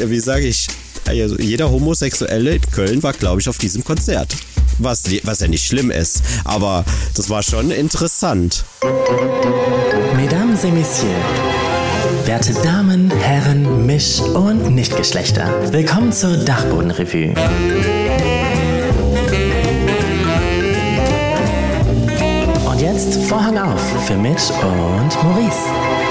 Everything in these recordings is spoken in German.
wie sage ich, also jeder Homosexuelle in Köln war, glaube ich, auf diesem Konzert. Was, was ja nicht schlimm ist, aber das war schon interessant. Mesdames et Messieurs, werte Damen, Herren, Misch- und Nichtgeschlechter, willkommen zur Dachbodenrevue. Und jetzt Vorhang auf für Mitch und Maurice.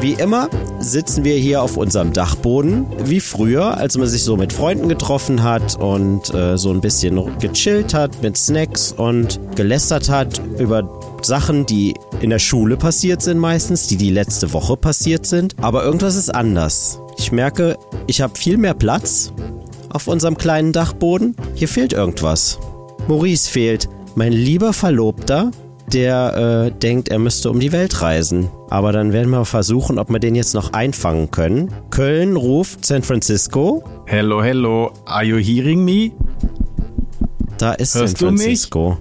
Wie immer sitzen wir hier auf unserem Dachboden, wie früher, als man sich so mit Freunden getroffen hat und äh, so ein bisschen gechillt hat mit Snacks und gelästert hat über Sachen, die in der Schule passiert sind meistens, die die letzte Woche passiert sind. Aber irgendwas ist anders. Ich merke, ich habe viel mehr Platz auf unserem kleinen Dachboden. Hier fehlt irgendwas. Maurice fehlt. Mein lieber Verlobter, der äh, denkt, er müsste um die Welt reisen. Aber dann werden wir versuchen, ob wir den jetzt noch einfangen können. Köln ruft San Francisco. Hello, hello. Are you hearing me? Da ist Hörst San Francisco.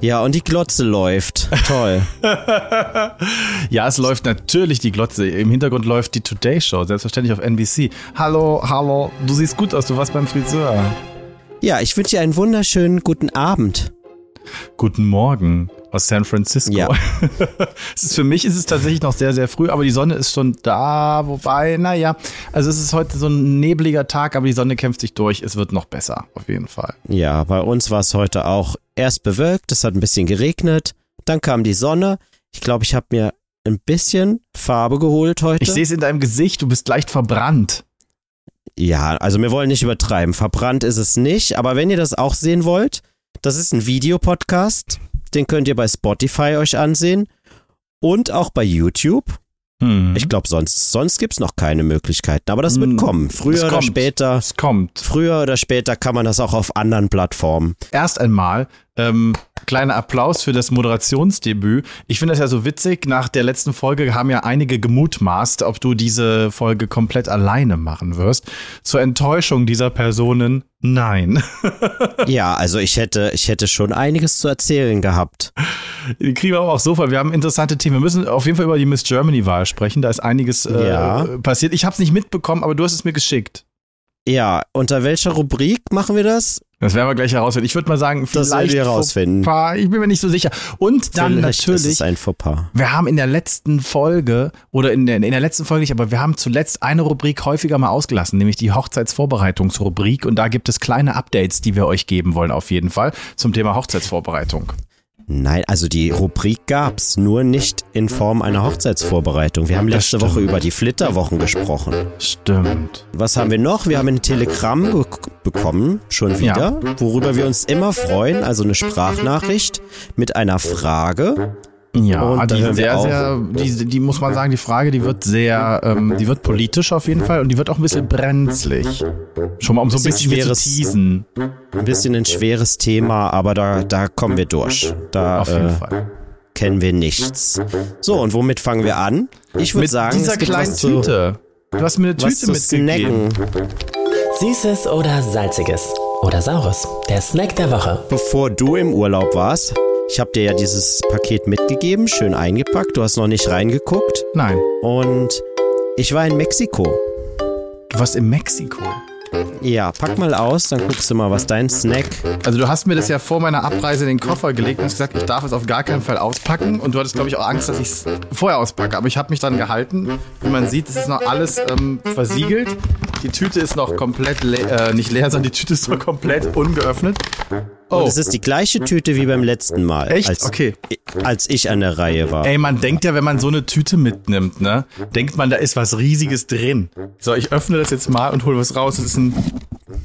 Ja, und die Glotze läuft. Toll. ja, es läuft natürlich die Glotze. Im Hintergrund läuft die Today Show, selbstverständlich auf NBC. Hallo, hallo. Du siehst gut aus, du warst beim Friseur. Ja, ich wünsche dir einen wunderschönen guten Abend. Guten Morgen aus San Francisco. Ja. ist, für mich ist es tatsächlich noch sehr, sehr früh, aber die Sonne ist schon da. Wobei, naja, also es ist heute so ein nebliger Tag, aber die Sonne kämpft sich durch. Es wird noch besser, auf jeden Fall. Ja, bei uns war es heute auch erst bewölkt, es hat ein bisschen geregnet, dann kam die Sonne. Ich glaube, ich habe mir ein bisschen Farbe geholt heute. Ich sehe es in deinem Gesicht, du bist leicht verbrannt. Ja, also wir wollen nicht übertreiben. Verbrannt ist es nicht, aber wenn ihr das auch sehen wollt, das ist ein Videopodcast. Den könnt ihr bei Spotify euch ansehen und auch bei YouTube. Hm. Ich glaube, sonst, sonst gibt es noch keine Möglichkeiten. Aber das wird hm. kommen. Früher oder später. Es kommt. Früher oder später kann man das auch auf anderen Plattformen. Erst einmal ähm, kleiner Applaus für das Moderationsdebüt. Ich finde das ja so witzig. Nach der letzten Folge haben ja einige gemutmaßt, ob du diese Folge komplett alleine machen wirst. Zur Enttäuschung dieser Personen, nein. ja, also ich hätte, ich hätte schon einiges zu erzählen gehabt. Die kriegen wir aber auch so voll. Wir haben interessante Themen. Wir müssen auf jeden Fall über die Miss Germany-Wahl sprechen. Da ist einiges äh, ja. passiert. Ich habe es nicht mitbekommen, aber du hast es mir geschickt. Ja, unter welcher Rubrik machen wir das? Das werden wir gleich herausfinden. Ich würde mal sagen, vielleicht das wir herausfinden. Fauxpas. Ich bin mir nicht so sicher. Und dann vielleicht natürlich. Ist ein Fauxpas. Wir haben in der letzten Folge oder in der, in der letzten Folge nicht, aber wir haben zuletzt eine Rubrik häufiger mal ausgelassen, nämlich die Hochzeitsvorbereitungsrubrik. Und da gibt es kleine Updates, die wir euch geben wollen auf jeden Fall zum Thema Hochzeitsvorbereitung. Nein, also die Rubrik gab's, nur nicht in Form einer Hochzeitsvorbereitung. Wir haben letzte Woche über die Flitterwochen gesprochen. Stimmt. Was haben wir noch? Wir haben ein Telegramm bekommen, schon wieder, ja. worüber wir uns immer freuen, also eine Sprachnachricht mit einer Frage. Ja, und die sehr, sehr, die, die muss man sagen, die Frage, die wird sehr, ähm, die wird politisch auf jeden Fall und die wird auch ein bisschen brenzlig. Schon mal um so ein bisschen, bisschen schweres, zu teasen. Ein bisschen ein schweres Thema, aber da, da kommen wir durch. Da, auf jeden äh, Fall. Kennen wir nichts. So, und womit fangen wir an? Ich würde sagen, dieser kleinen Tüte. Du hast mir eine Tüte mitgegeben. Süßes oder salziges oder saures. Der Snack der Woche. Bevor du im Urlaub warst, ich habe dir ja dieses Paket mitgegeben, schön eingepackt. Du hast noch nicht reingeguckt. Nein. Und ich war in Mexiko. Du warst in Mexiko? Ja, pack mal aus, dann guckst du mal, was dein Snack. Also du hast mir das ja vor meiner Abreise in den Koffer gelegt und hast gesagt, ich darf es auf gar keinen Fall auspacken. Und du hattest, glaube ich, auch Angst, dass ich es vorher auspacke. Aber ich habe mich dann gehalten. Wie man sieht, es ist noch alles ähm, versiegelt. Die Tüte ist noch komplett le äh, nicht leer, sondern die Tüte ist noch komplett ungeöffnet. Oh. Und es ist die gleiche Tüte wie beim letzten Mal. Echt? Als, okay. Als ich an der Reihe war. Ey, man denkt ja, wenn man so eine Tüte mitnimmt, ne, denkt man, da ist was Riesiges drin. So, ich öffne das jetzt mal und hole was raus. Es ist ein,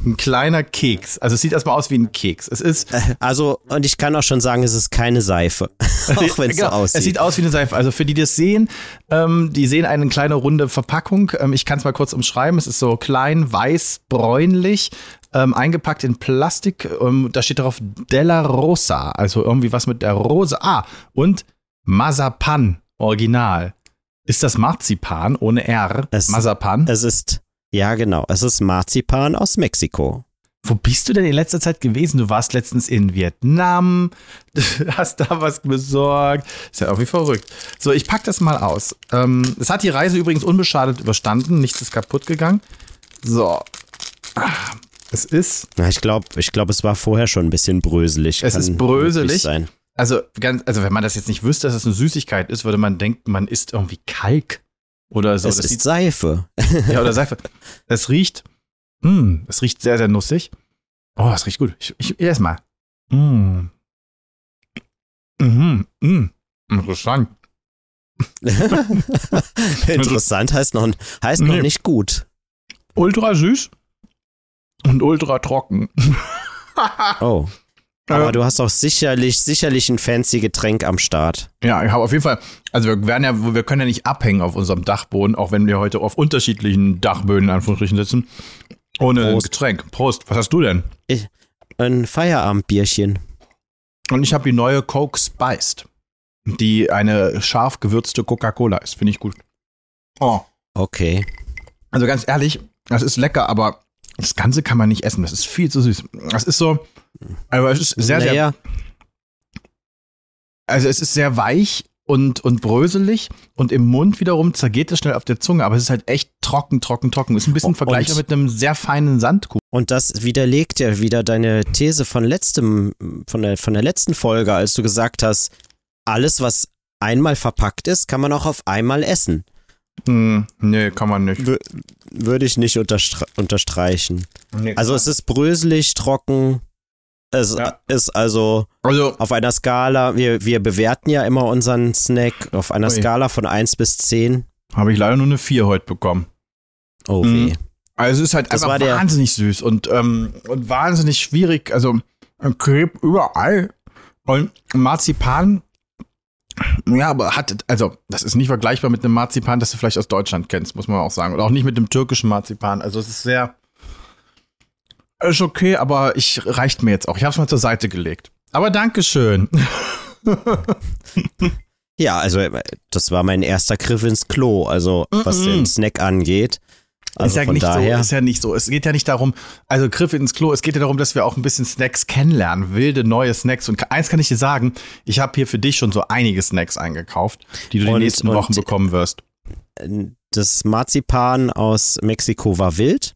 ein kleiner Keks. Also es sieht erstmal aus wie ein Keks. Es ist. Äh, also, und ich kann auch schon sagen, es ist keine Seife. auch wenn es genau, so aussieht. Es sieht aus wie eine Seife. Also für die, die das sehen, ähm, die sehen eine kleine runde Verpackung. Ähm, ich kann es mal kurz umschreiben. Es ist so klein, weiß, bräunlich, ähm, eingepackt in Plastik. Ähm, da steht drauf Della Rosa, also irgendwie was mit der Rose. Ah, und Mazapan, Original. Ist das Marzipan ohne R? Es, Mazapan? Es ist, ja genau, es ist Marzipan aus Mexiko. Wo bist du denn in letzter Zeit gewesen? Du warst letztens in Vietnam, hast da was besorgt. Ist ja irgendwie verrückt. So, ich pack das mal aus. Ähm, es hat die Reise übrigens unbeschadet überstanden, nichts ist kaputt gegangen. So. Es ist. Na, ich glaube, ich glaub, es war vorher schon ein bisschen bröselig. Es Kann ist bröselig. Sein. Also, ganz, also wenn man das jetzt nicht wüsste, dass es eine Süßigkeit ist, würde man denken, man isst irgendwie Kalk oder so. es das ist Seife. ja, oder Seife. Es riecht, hm, es riecht sehr, sehr nussig. Oh, es riecht gut. Ich, ich erst mal. Mm. Mhm, mm. Interessant. Interessant heißt noch, heißt noch Nee. nicht gut. Ultra süß und ultra trocken. Oh. Aber Ja. du hast doch sicherlich, sicherlich ein fancy Getränk am Start. Ja, ich habe auf jeden Fall, also wir werden ja, wir können ja nicht abhängen auf unserem Dachboden, auch wenn wir heute auf unterschiedlichen Dachböden in Anführungsstrichen sitzen. Ohne Prost. Getränk. Prost, was hast du denn? Ein Feierabendbierchen. Und ich habe die neue Coke Spiced, die eine scharf gewürzte Coca-Cola ist. Finde ich gut. Oh. Okay. Also ganz ehrlich, das ist lecker, aber das Ganze kann man nicht essen. Das ist viel zu süß. Das ist so, also es ist sehr, sehr, naja, also es ist sehr weich und, und bröselig und im Mund wiederum zergeht es schnell auf der Zunge, aber es ist halt echt trocken, trocken, trocken. Ist ein bisschen Und- vergleichbar mit einem sehr feinen Sandkuchen. und das widerlegt ja wieder deine These von letztem, von der, von der letzten Folge, als du gesagt hast, alles, was einmal verpackt ist, kann man auch auf einmal essen. Hm, nee, kann man nicht. Wür- Würde ich nicht unterstre unterstreichen. Nee, Also es ist bröselig, trocken. Es Ja. ist also also auf einer Skala, wir, wir bewerten ja immer unseren Snack auf einer Ui. Skala von 1 bis 10. habe ich leider nur eine 4 heute bekommen. Oh Mhm. weh. Also es ist halt Das einfach war der- wahnsinnig süß und, ähm, und wahnsinnig schwierig. Also ein Crepe überall und Marzipan. Ja, aber hat, also das ist nicht vergleichbar mit einem Marzipan, das du vielleicht aus Deutschland kennst, muss man auch sagen. Oder auch nicht mit dem türkischen Marzipan. Also es ist sehr, ist okay, aber ich reicht mir jetzt auch. Ich habe es mal zur Seite gelegt. Aber Dankeschön. Ja, also das war mein erster Griff ins Klo, also was Mhm. den Snack angeht. Also ist ja nicht daher. so, ist ja nicht so. Es geht ja nicht darum, also Griff ins Klo, es geht ja darum, dass wir auch ein bisschen Snacks kennenlernen, wilde neue Snacks. Und eins kann ich dir sagen, ich habe hier für dich schon so einige Snacks eingekauft, die du die Und- nächsten und- Wochen bekommen wirst. das Marzipan aus Mexiko war wild.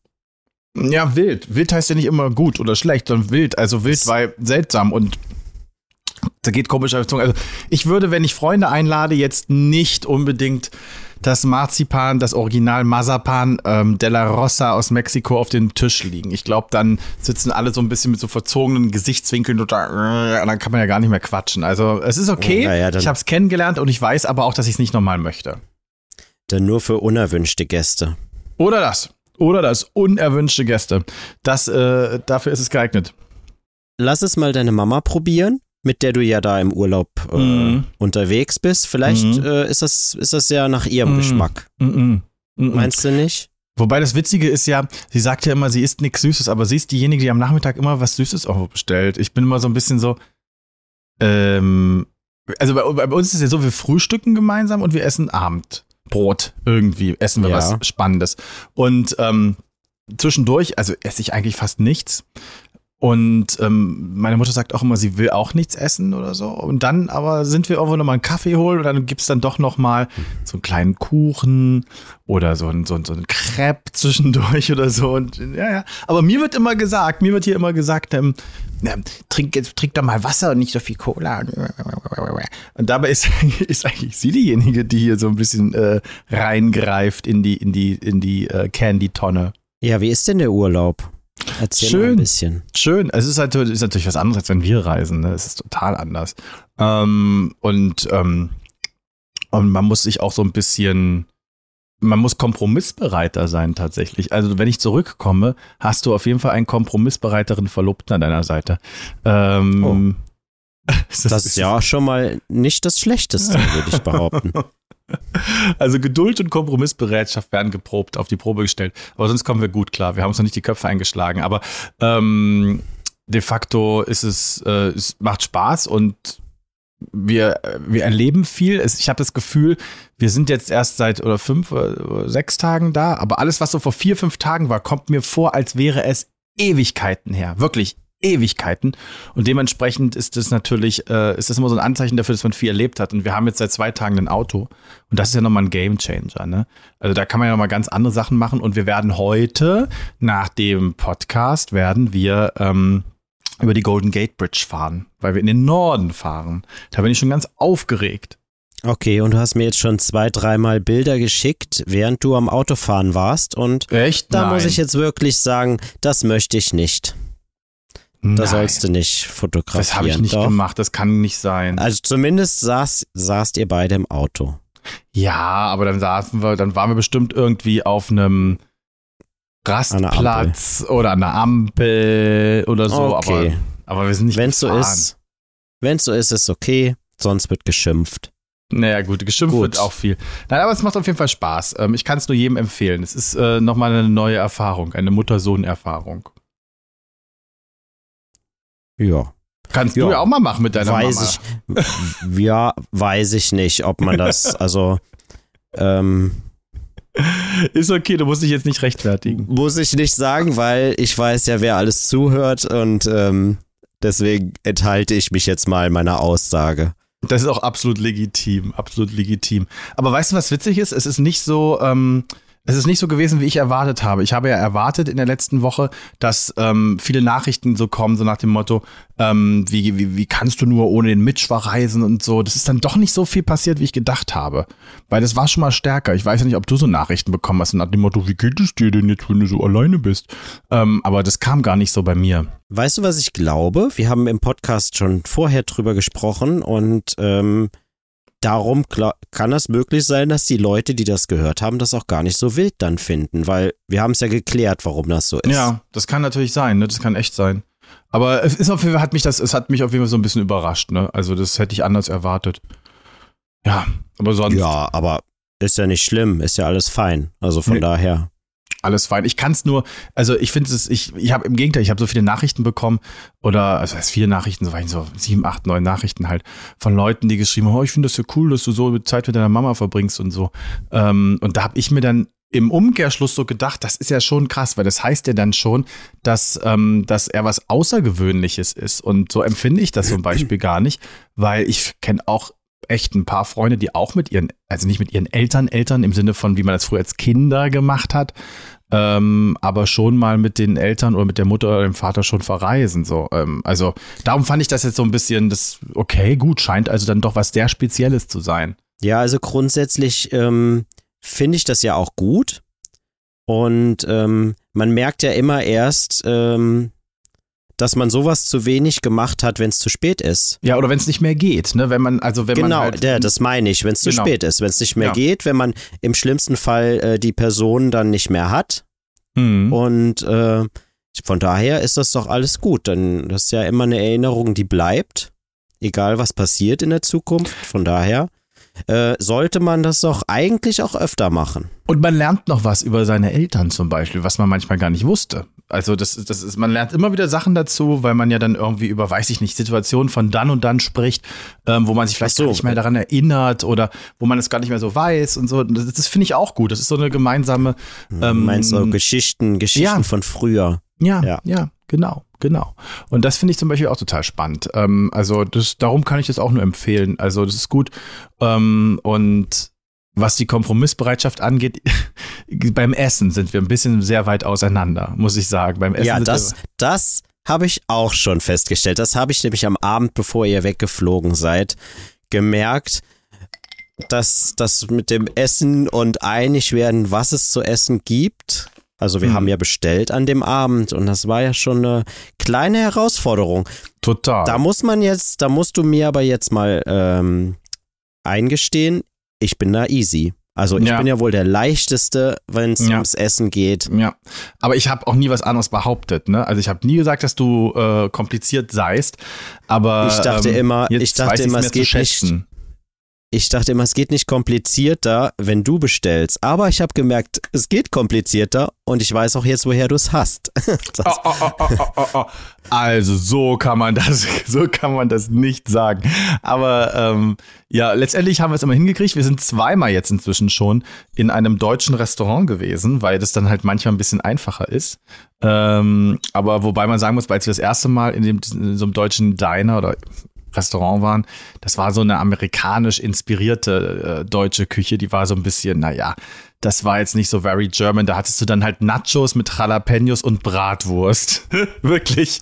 Ja, wild. Wild heißt ja nicht immer gut oder schlecht, sondern wild. Also wild war seltsam und da geht komisch auf die Zunge. Also ich würde, wenn ich Freunde einlade, jetzt nicht unbedingt das Marzipan, das Original Mazapan ähm, de la Rosa aus Mexiko auf dem Tisch liegen. Ich glaube, dann sitzen alle so ein bisschen mit so verzogenen Gesichtswinkeln und da- und dann kann man ja gar nicht mehr quatschen. Also es ist okay. Oh, naja, dann- ich habe es kennengelernt und ich weiß aber auch, dass ich es nicht nochmal möchte. Dann nur für unerwünschte Gäste. Oder das. Oder das. Unerwünschte Gäste. Das, äh, dafür ist es geeignet. Lass es mal deine Mama probieren, mit der du ja da im Urlaub äh, Mhm. unterwegs bist. Vielleicht Mhm. äh, ist, das, ist das ja nach ihrem Mhm. Geschmack. Mm -mm. Mm -mm. Meinst du nicht? Wobei das Witzige ist ja, sie sagt ja immer, sie isst nichts Süßes, aber sie ist diejenige, die am Nachmittag immer was Süßes auch bestellt. Ich bin immer so ein bisschen so, ähm, also bei, bei uns ist es ja so, wir frühstücken gemeinsam und wir essen Abendbrot irgendwie, essen wir Ja. was Spannendes. Und ähm, zwischendurch, also esse ich eigentlich fast nichts. Und ähm, meine Mutter sagt auch immer, sie will auch nichts essen oder so. Und dann aber sind wir irgendwo nochmal einen Kaffee holen und dann gibt's dann doch nochmal so einen kleinen Kuchen oder so ein, so ein, so ein Crepe zwischendurch oder so. Und ja, ja. Aber mir wird immer gesagt, mir wird hier immer gesagt, ähm, ähm, trink, jetzt- trink doch mal Wasser und nicht so viel Cola. Und dabei ist, ist eigentlich sie diejenige, die hier so ein bisschen äh, reingreift in die, in die, in die äh, Candy-Tonne. Ja, wie ist denn der Urlaub? Erzähl Schön. ein bisschen. Schön. Es ist, halt, ist natürlich was anderes, als wenn wir reisen. Ne? Es ist total anders. Ähm, und, ähm, und man muss sich auch so ein bisschen, man muss kompromissbereiter sein tatsächlich. Also wenn ich zurückkomme, hast du auf jeden Fall einen kompromissbereiteren Verlobten an deiner Seite. Ähm, das, Das ist ja schon mal nicht das Schlechteste, würde ich behaupten. Also Geduld und Kompromissbereitschaft werden geprobt, auf die Probe gestellt. Aber sonst kommen wir gut klar. Wir haben uns noch nicht die Köpfe eingeschlagen. Aber ähm, de facto ist es, äh, es macht Spaß und wir, wir erleben viel. Es, ich habe das Gefühl, wir sind jetzt erst seit oder fünf oder sechs Tagen da, aber alles, was so vor vier, fünf Tagen war, kommt mir vor, als wäre es Ewigkeiten her. Wirklich Ewigkeiten. Und dementsprechend ist das natürlich, äh, ist das immer so ein Anzeichen dafür, dass man viel erlebt hat. Und wir haben jetzt seit zwei Tagen ein Auto. Und das ist ja nochmal ein Game Changer, ne? Also da kann man ja nochmal ganz andere Sachen machen. Und wir werden heute, nach dem Podcast, werden wir ähm, über die Golden Gate Bridge fahren, weil wir in den Norden fahren. Da bin ich schon ganz aufgeregt. Okay, und du hast mir jetzt schon zwei, dreimal Bilder geschickt, während du am Autofahren warst. Und Echt? da Nein. muss ich jetzt wirklich sagen, das möchte ich nicht. Da sollst du nicht fotografieren. Das habe ich nicht Doch. gemacht, das kann nicht sein. Also zumindest saß, saßt ihr beide im Auto. Ja, aber dann saßen wir, dann waren wir bestimmt irgendwie auf einem Rastplatz oder an der Ampel oder so, Okay. aber, aber wir sind nicht Wenn es so ist, wenn so ist, ist okay. Sonst wird geschimpft. Naja, gut, geschimpft Gut. wird auch viel. Nein, aber es macht auf jeden Fall Spaß. Ähm, ich kann es nur jedem empfehlen. Es ist äh, nochmal eine neue Erfahrung, eine Mutter-Sohn-Erfahrung. Ja. Kannst Ja. du ja auch mal machen mit deiner weiß Mama. ich, ja, weiß ich nicht, ob man das, also, ähm, Ist okay, du musst dich jetzt nicht rechtfertigen. muss ich nicht sagen, weil ich weiß ja, wer alles zuhört und ähm, deswegen enthalte ich mich jetzt mal meiner Aussage. Das ist auch absolut legitim, absolut legitim. Aber weißt du, was witzig ist? Es ist nicht so, ähm, es ist nicht so gewesen, wie ich erwartet habe. Ich habe ja erwartet in der letzten Woche, dass ähm, viele Nachrichten so kommen, so nach dem Motto, ähm, wie, wie, wie kannst du nur ohne den Mitch verreisen und so. Das ist dann doch nicht so viel passiert, wie ich gedacht habe. Weil das war schon mal stärker. Ich weiß ja nicht, ob du so Nachrichten bekommen hast, nach dem Motto, wie geht es dir denn jetzt, wenn du so alleine bist? Ähm, aber das kam gar nicht so bei mir. Weißt du, was ich glaube? Wir haben im Podcast schon vorher drüber gesprochen und ähm, darum kann es möglich sein, dass die Leute, die das gehört haben, das auch gar nicht so wild dann finden, weil wir haben es ja geklärt, warum das so ist. Ja, das kann natürlich sein, ne? Das kann echt sein. Aber es ist auf jeden Fall, hat mich das, es hat mich auf jeden Fall so ein bisschen überrascht, ne? Also das hätte ich anders erwartet. Ja, aber sonst Ja, aber ist ja nicht schlimm, ist ja alles fein. Also von Nee. daher. Alles fein. Ich kann es nur, also ich finde es, ich, ich habe im Gegenteil, ich habe so viele Nachrichten bekommen oder, also es viele Nachrichten, so, so sieben, acht, neun Nachrichten halt von Leuten, die geschrieben haben, oh, ich finde das so cool, dass du so Zeit mit deiner Mama verbringst und so. Ähm, und da habe ich mir dann im Umkehrschluss so gedacht, das ist ja schon krass, weil das heißt ja dann schon, dass, ähm, dass er was Außergewöhnliches ist. Und so empfinde ich das zum Beispiel gar nicht, weil ich kenne auch echt ein paar Freunde, die auch mit ihren, also nicht mit ihren Eltern, Eltern im Sinne von, wie man das früher als Kinder gemacht hat, ähm, aber schon mal mit den Eltern oder mit der Mutter oder dem Vater schon verreisen. So, ähm, also darum fand ich das jetzt so ein bisschen, das okay, gut, scheint also dann doch was sehr Spezielles zu sein. Ja, also grundsätzlich ähm, finde ich das ja auch gut. Und ähm, man merkt ja immer erst, ähm, dass man sowas zu wenig gemacht hat, wenn es zu spät ist. Ja, oder wenn es nicht mehr geht, ne? Wenn man, also wenn genau, man halt, ja, das meine ich, wenn es zu Genau. spät ist, wenn es nicht mehr Ja. geht, wenn man im schlimmsten Fall äh, die Person dann nicht mehr hat. Hm. Und äh, von daher ist das doch alles gut. Dann das ist ja immer eine Erinnerung, die bleibt, egal was passiert in der Zukunft. Von daher äh, sollte man das doch eigentlich auch öfter machen. Und man lernt noch was über seine Eltern zum Beispiel, was man manchmal gar nicht wusste. Also das, das ist, man lernt immer wieder Sachen dazu, weil man ja dann irgendwie über, weiß ich nicht, Situationen von dann und dann spricht, ähm, wo man sich vielleicht so. gar nicht mehr daran erinnert oder wo man es gar nicht mehr so weiß und so. Das, das finde ich auch gut. Das ist so eine gemeinsame. Ähm, Meinst du Geschichten, Geschichten ja. von früher? Ja, Ja. ja, genau, genau. Und das finde ich zum Beispiel auch total spannend. Ähm, also das, darum kann ich das auch nur empfehlen. Also das ist gut. Ähm, und was die Kompromissbereitschaft angeht, beim Essen sind wir ein bisschen sehr weit auseinander, muss ich sagen. Beim Essen Ja, das, das habe ich auch schon festgestellt. Das habe ich nämlich am Abend, bevor ihr weggeflogen seid, gemerkt, dass das mit dem Essen und einig werden, was es zu essen gibt. Also wir Hm. haben ja bestellt an dem Abend und das war ja schon eine kleine Herausforderung. total. Da muss man jetzt, da musst du mir aber jetzt mal ähm, eingestehen, ich bin da easy. Also ich Ja. bin ja wohl der leichteste, wenn es Ja. ums Essen geht. Ja, aber ich habe auch nie was anderes behauptet. Ne? Also ich habe nie gesagt, dass du äh, kompliziert seist. Aber Ich dachte ähm, immer- ich dachte immer, es geht nicht-. Ich dachte immer, es geht nicht komplizierter, wenn du bestellst. Aber ich habe gemerkt, es geht komplizierter und ich weiß auch jetzt, woher du es hast. Oh, oh, oh, oh, oh, oh, oh. Also so kann man das, so kann man das nicht sagen. Aber ähm, ja, letztendlich haben wir es immer hingekriegt. Wir sind zweimal jetzt inzwischen schon in einem deutschen Restaurant gewesen, weil das dann halt manchmal ein bisschen einfacher ist. Ähm, aber wobei man sagen muss, als wir das erste Mal in, dem, in so einem deutschen Diner oder Restaurant waren, das war so eine amerikanisch inspirierte äh, deutsche Küche, die war so ein bisschen, naja, das war jetzt nicht so very German. Da hattest du dann halt Nachos mit Jalapenos und Bratwurst. Wirklich.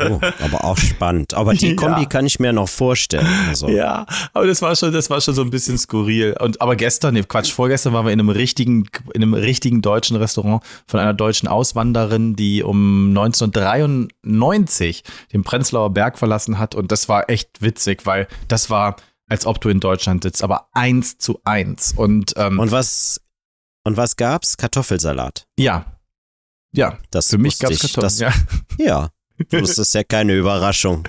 Oh, aber auch spannend. Aber die Kombi ja. kann ich mir noch vorstellen. Also. Ja, aber das war schon, das war schon so ein bisschen skurril. Und aber gestern, nee, Quatsch, vorgestern waren wir in einem richtigen, in einem richtigen deutschen Restaurant von einer deutschen Auswanderin, die um 1993 den Prenzlauer Berg verlassen hat. Und das war echt witzig, weil das war als ob du in Deutschland sitzt, aber eins zu eins. Und, ähm, und was und was gab's? Kartoffelsalat. Ja. Ja. Das für mich gab's Kartoffelsalat. Ja. ja. Das ist ja keine Überraschung.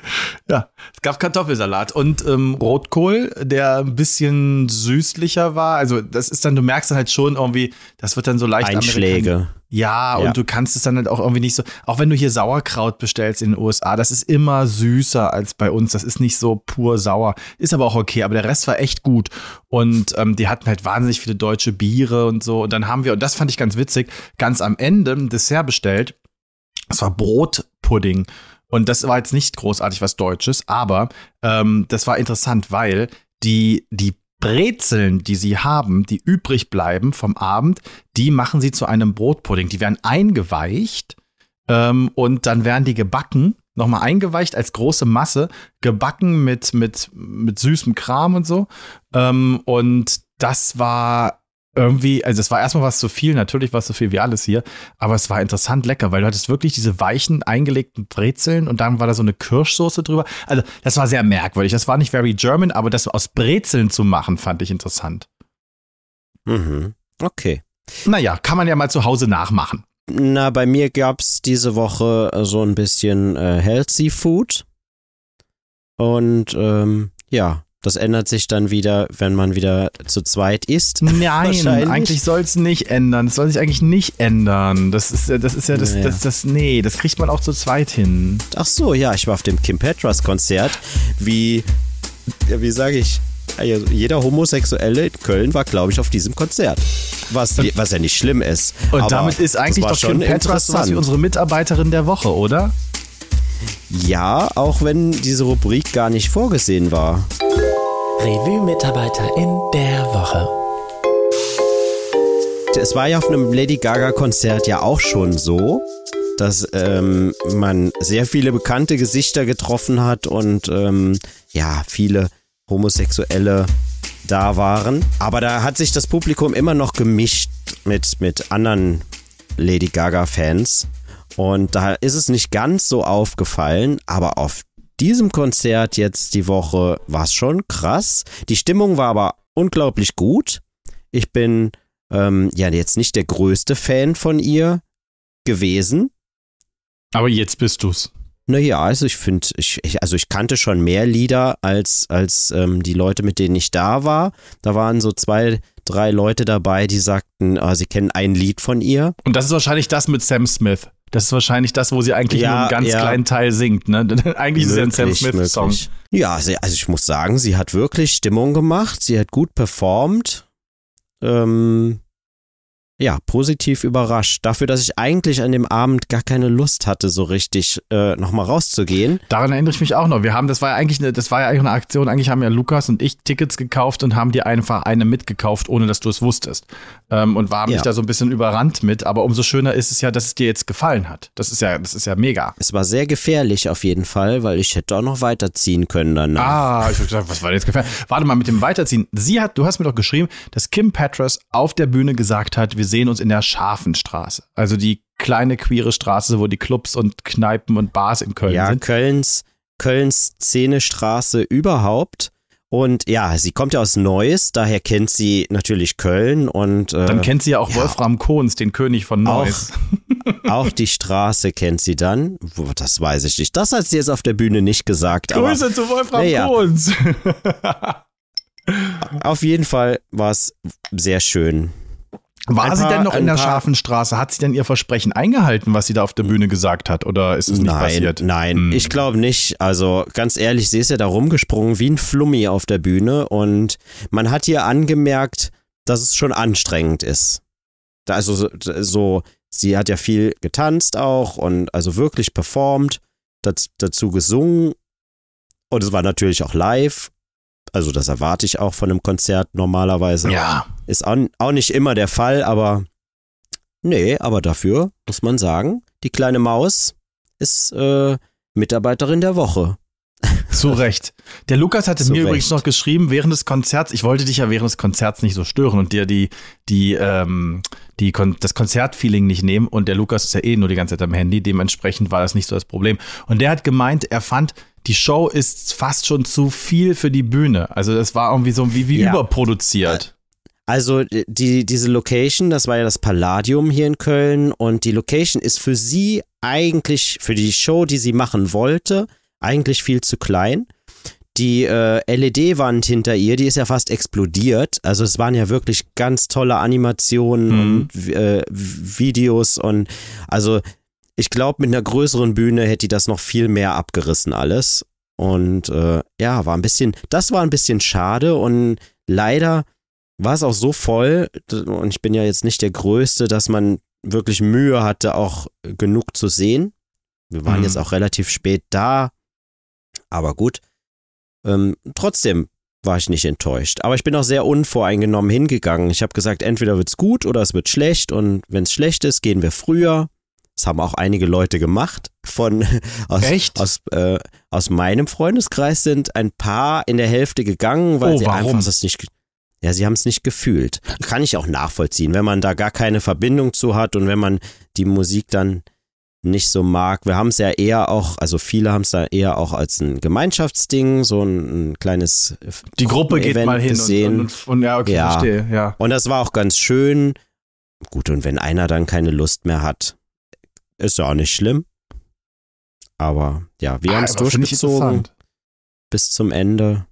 Ja, es gab Kartoffelsalat und ähm, Rotkohl, der ein bisschen süßlicher war. Also das ist dann, du merkst dann halt schon irgendwie, das wird dann so leicht Einschläge. Ja, und du kannst es dann halt auch irgendwie nicht so, auch wenn du hier Sauerkraut bestellst in den USA, das ist immer süßer als bei uns. Das ist nicht so pur sauer. Ist aber auch okay, aber der Rest war echt gut. Und ähm, die hatten halt wahnsinnig viele deutsche Biere und so. Und dann haben wir, und das fand ich ganz witzig, ganz am Ende ein Dessert bestellt. Das war Brotpudding. Und das war jetzt nicht großartig was Deutsches, aber ähm, das war interessant, weil die, die Brezeln, die sie haben, die übrig bleiben vom Abend, die machen sie zu einem Brotpudding. Die werden eingeweicht ähm, und dann werden die gebacken, nochmal eingeweicht als große Masse, gebacken mit, mit, mit süßem Kram und so. Ähm, und das war irgendwie, also es war erstmal was zu viel, natürlich war es so viel wie alles hier, aber es war interessant lecker, weil du hattest wirklich diese weichen, eingelegten Brezeln und dann war da so eine Kirschsoße drüber. Also das war sehr merkwürdig. Das war nicht very German, aber das aus Brezeln zu machen, fand ich interessant. Mhm. Okay. Naja, kann man ja mal zu Hause nachmachen. Na, bei mir gab es diese Woche so ein bisschen äh, Healthy Food. Und ähm, ja, das ändert sich dann wieder, wenn man wieder zu zweit ist. Nein, eigentlich soll es nicht ändern. Das soll sich eigentlich nicht ändern. Das ist, das ist ja das, naja. das, das, nee, das kriegt man auch zu zweit hin. Ach so, ja, ich war auf dem Kim Petras Konzert. Wie, ja, wie sage ich? Also jeder Homosexuelle in Köln war, glaube ich, auf diesem Konzert. Was, was ja nicht schlimm ist. Und damit ist eigentlich doch Kim Petras wie unsere Mitarbeiterin der Woche, oder? Ja, auch wenn diese Rubrik gar nicht vorgesehen war. Revue-Mitarbeiter in der Woche. Es war ja auf einem Lady Gaga-Konzert ja auch schon so, dass ähm, man sehr viele bekannte Gesichter getroffen hat und ähm, ja, viele Homosexuelle da waren. Aber da hat sich das Publikum immer noch gemischt mit, mit anderen Lady Gaga-Fans. Und da ist es nicht ganz so aufgefallen, aber auf diesem Konzert jetzt die Woche war es schon krass. Die Stimmung war aber unglaublich gut. Ich bin ähm, ja jetzt nicht der größte Fan von ihr gewesen. Aber jetzt bist du's. Naja, also ich finde, ich, ich, also ich kannte schon mehr Lieder als, als ähm, die Leute, mit denen ich da war. Da waren so zwei, drei Leute dabei, die sagten, ah, sie kennen ein Lied von ihr. Und das ist wahrscheinlich das mit Sam Smith. Das ist wahrscheinlich das, wo sie eigentlich ja, nur einen ganz ja. kleinen Teil singt. Ne? eigentlich ist es ein Sam Smith-Song. Ja, also ich muss sagen, sie hat wirklich Stimmung gemacht. Sie hat gut performt. Ähm, ja, positiv überrascht. Dafür, dass ich eigentlich an dem Abend gar keine Lust hatte, so richtig äh, nochmal rauszugehen. Daran erinnere ich mich auch noch. Wir haben, das war ja eigentlich eine, das war ja eigentlich eine Aktion. Eigentlich haben ja Lukas und ich Tickets gekauft und haben dir einfach eine mitgekauft, ohne dass du es wusstest. Ähm, und waren ja. mich da so ein bisschen überrannt mit. Aber umso schöner ist es ja, dass es dir jetzt gefallen hat. Das ist ja, das ist ja mega. Es war sehr gefährlich auf jeden Fall, weil ich hätte auch noch weiterziehen können danach. Ah, ich habe gedacht, was war jetzt gefährlich? Warte mal mit dem Weiterziehen. Sie hat, du hast mir doch geschrieben, dass Kim Petras auf der Bühne gesagt hat, wir sehen uns in der Schafenstraße. Also die kleine queere Straße, wo die Clubs und Kneipen und Bars in Köln ja, sind. Ja, Kölns, Kölns Szenestraße überhaupt. Und ja, sie kommt ja aus Neuss, daher kennt sie natürlich Köln und äh, dann kennt sie ja auch ja, Wolfram Kohns, den König von Neuss. Auch, auch, die Straße kennt sie dann. Das weiß ich nicht. Das hat sie jetzt auf der Bühne nicht gesagt. Grüße aber, zu Wolfram ja. Kohns. Auf jeden Fall war es sehr schön. War sie denn noch in der paar- scharfen Straße? Hat sie denn ihr Versprechen eingehalten, was sie da auf der Bühne gesagt hat? Oder ist es nicht nein, passiert? nein, Hm. ich glaube nicht. Also ganz ehrlich, sie ist ja da rumgesprungen wie ein Flummi auf der Bühne und man hat ihr angemerkt, dass es schon anstrengend ist. Da also so, sie hat ja viel getanzt auch und also wirklich performt, daz, dazu gesungen und es war natürlich auch live. Also das erwarte ich auch von einem Konzert normalerweise. Ja. Ist auch, auch nicht immer der Fall, aber nee, aber dafür muss man sagen, die kleine Maus ist äh, Mitarbeiterin der Woche. Zu Recht. Der Lukas hatte Zu mir Recht. übrigens noch geschrieben, während des Konzerts, ich wollte dich ja während des Konzerts nicht so stören und dir die, die, ähm, die Kon das Konzertfeeling nicht nehmen. Und der Lukas ist ja eh nur die ganze Zeit am Handy, dementsprechend war das nicht so das Problem. Und der hat gemeint, er fand, die Show ist fast schon zu viel für die Bühne. Also das war irgendwie so wie, wie Ja. überproduziert. Also die, diese Location, das war ja das Palladium hier in Köln und die Location ist für sie eigentlich, für die Show, die sie machen wollte, eigentlich viel zu klein. Die äh, LED-Wand hinter ihr, die ist ja fast explodiert. Also es waren ja wirklich ganz tolle Animationen Mhm. und äh, Videos und also ich glaube, mit einer größeren Bühne hätte die das noch viel mehr abgerissen alles. Und äh, ja, war ein bisschen, das war ein bisschen schade und leider war es auch so voll, und ich bin ja jetzt nicht der Größte, dass man wirklich Mühe hatte, auch genug zu sehen. Wir waren Mhm. jetzt auch relativ spät da, aber gut. Ähm, trotzdem war ich nicht enttäuscht. Aber ich bin auch sehr unvoreingenommen hingegangen. Ich habe gesagt, entweder wird's gut oder es wird schlecht. Und wenn es schlecht ist, gehen wir früher. Das haben auch einige Leute gemacht. Von aus, Echt? aus, äh, aus meinem Freundeskreis sind ein paar in der Hälfte gegangen, weil Oh, sie warum? einfach das nicht. Ja, sie haben es nicht gefühlt. Kann ich auch nachvollziehen, wenn man da gar keine Verbindung zu hat und wenn man die Musik dann nicht so mag. Wir haben es ja eher auch, also viele haben es da eher auch als ein Gemeinschaftsding, so ein, ein kleines Die Gruppe geht mal hin gesehen. und, und, und ja, okay, Ja. verstehe, ja. Und das war auch ganz schön. Gut, und wenn einer dann keine Lust mehr hat, ist ja auch nicht schlimm. Aber ja, wir haben es Ah, finde ich durchgezogen bis zum Ende.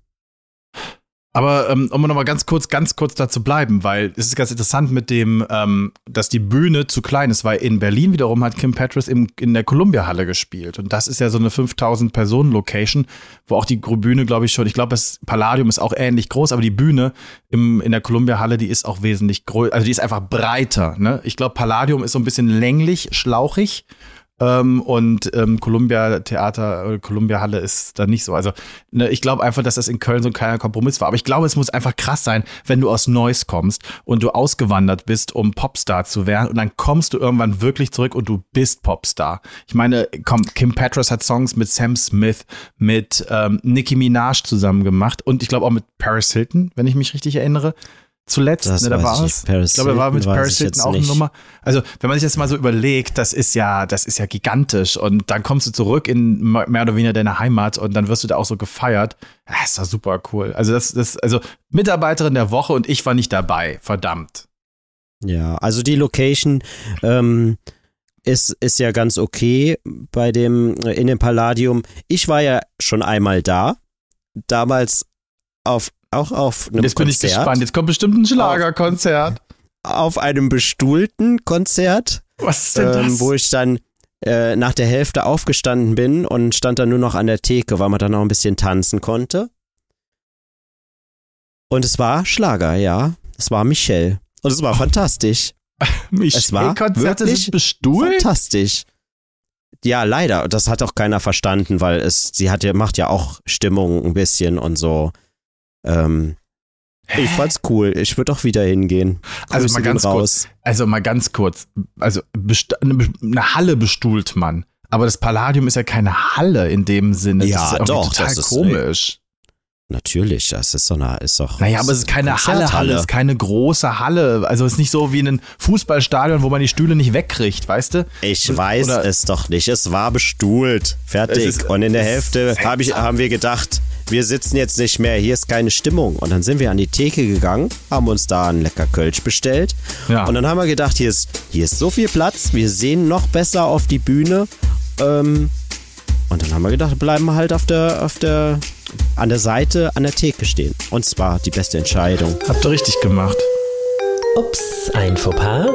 Aber ähm, um nochmal ganz kurz, ganz kurz dazu bleiben, weil es ist ganz interessant mit dem, ähm, dass die Bühne zu klein ist, weil in Berlin wiederum hat Kim Petras im, in der Columbia-Halle gespielt. Und das ist ja so eine 5000-Personen-Location, wo auch die Bühne, glaube ich, schon, ich glaube, das Palladium ist auch ähnlich groß, aber die Bühne im, in der Columbia-Halle, die ist auch wesentlich größer, also die ist einfach breiter. Ne? Ich glaube, Palladium ist so ein bisschen länglich, schlauchig. Ähm, und ähm, Columbia Theater, äh, Columbia Halle ist da nicht so. Also ne, ich glaube einfach, dass das in Köln so ein kleiner Kompromiss war. Aber ich glaube, es muss einfach krass sein, wenn du aus Neuss kommst und du ausgewandert bist, um Popstar zu werden. Und dann kommst du irgendwann wirklich zurück und du bist Popstar. Ich meine, komm, Kim Petras hat Songs mit Sam Smith, mit ähm, Nicki Minaj zusammen gemacht und ich glaube auch mit Paris Hilton, wenn ich mich richtig erinnere. Zuletzt, Das ne, da war es. Ich glaube, er war mit Paris Hilton jetzt auch eine nicht. Nummer. Also, wenn man sich das mal so überlegt, das ist ja, das ist ja gigantisch. Und dann kommst du zurück in mehr oder weniger deine Heimat und dann wirst du da auch so gefeiert. Das ist doch super cool. Also, das, das, also Mitarbeiterin der Woche und ich war nicht dabei. Verdammt. Ja, also die Location ähm, ist, ist ja ganz okay bei dem, äh, in dem Palladium. Ich war ja schon einmal da. Damals auf, auch auf einem Jetzt bin ich gespannt. Jetzt kommt bestimmt ein Schlagerkonzert. Auf einem bestuhlten Konzert. Was ist denn ähm, das? wo ich dann äh, nach der Hälfte aufgestanden bin und stand dann nur noch an der Theke, weil man dann noch ein bisschen tanzen konnte. Und es war Schlager, ja. Es war Michelle. Und es war fantastisch. es war Konzerte wirklich sind bestuhlt? Fantastisch. Ja, leider. Das hat auch keiner verstanden, weil es, sie hat ja, macht ja auch Stimmung ein bisschen und so. Ähm, ich fand's cool. Ich würde auch wieder hingehen. Also mal ganz raus. Also mal ganz kurz. Also eine eine Halle bestuhlt man. Aber das Palladium ist ja keine Halle in dem Sinne. Ja, das ist doch, total das ist- komisch. Natürlich, das ist doch, eine, ist doch. Naja, aber es ist keine Halle, Halle, es ist keine große Halle. Also es ist nicht so wie in einem Fußballstadion, wo man die Stühle nicht wegkriegt, weißt du? Ich weiß Oder- es doch nicht. Es war bestuhlt. Fertig. Ist- und in der Hälfte hab ich, haben wir gedacht, wir sitzen jetzt nicht mehr. Hier ist keine Stimmung. Und dann sind wir an die Theke gegangen, haben uns da einen lecker Kölsch bestellt. Ja. Und dann haben wir gedacht, hier ist, hier ist so viel Platz. Wir sehen noch besser auf die Bühne. Ähm, und dann haben wir gedacht, bleiben wir halt auf der, auf der an der Seite an der Theke stehen. Und zwar die beste Entscheidung. Habt ihr richtig gemacht. Ups, ein Fauxpas.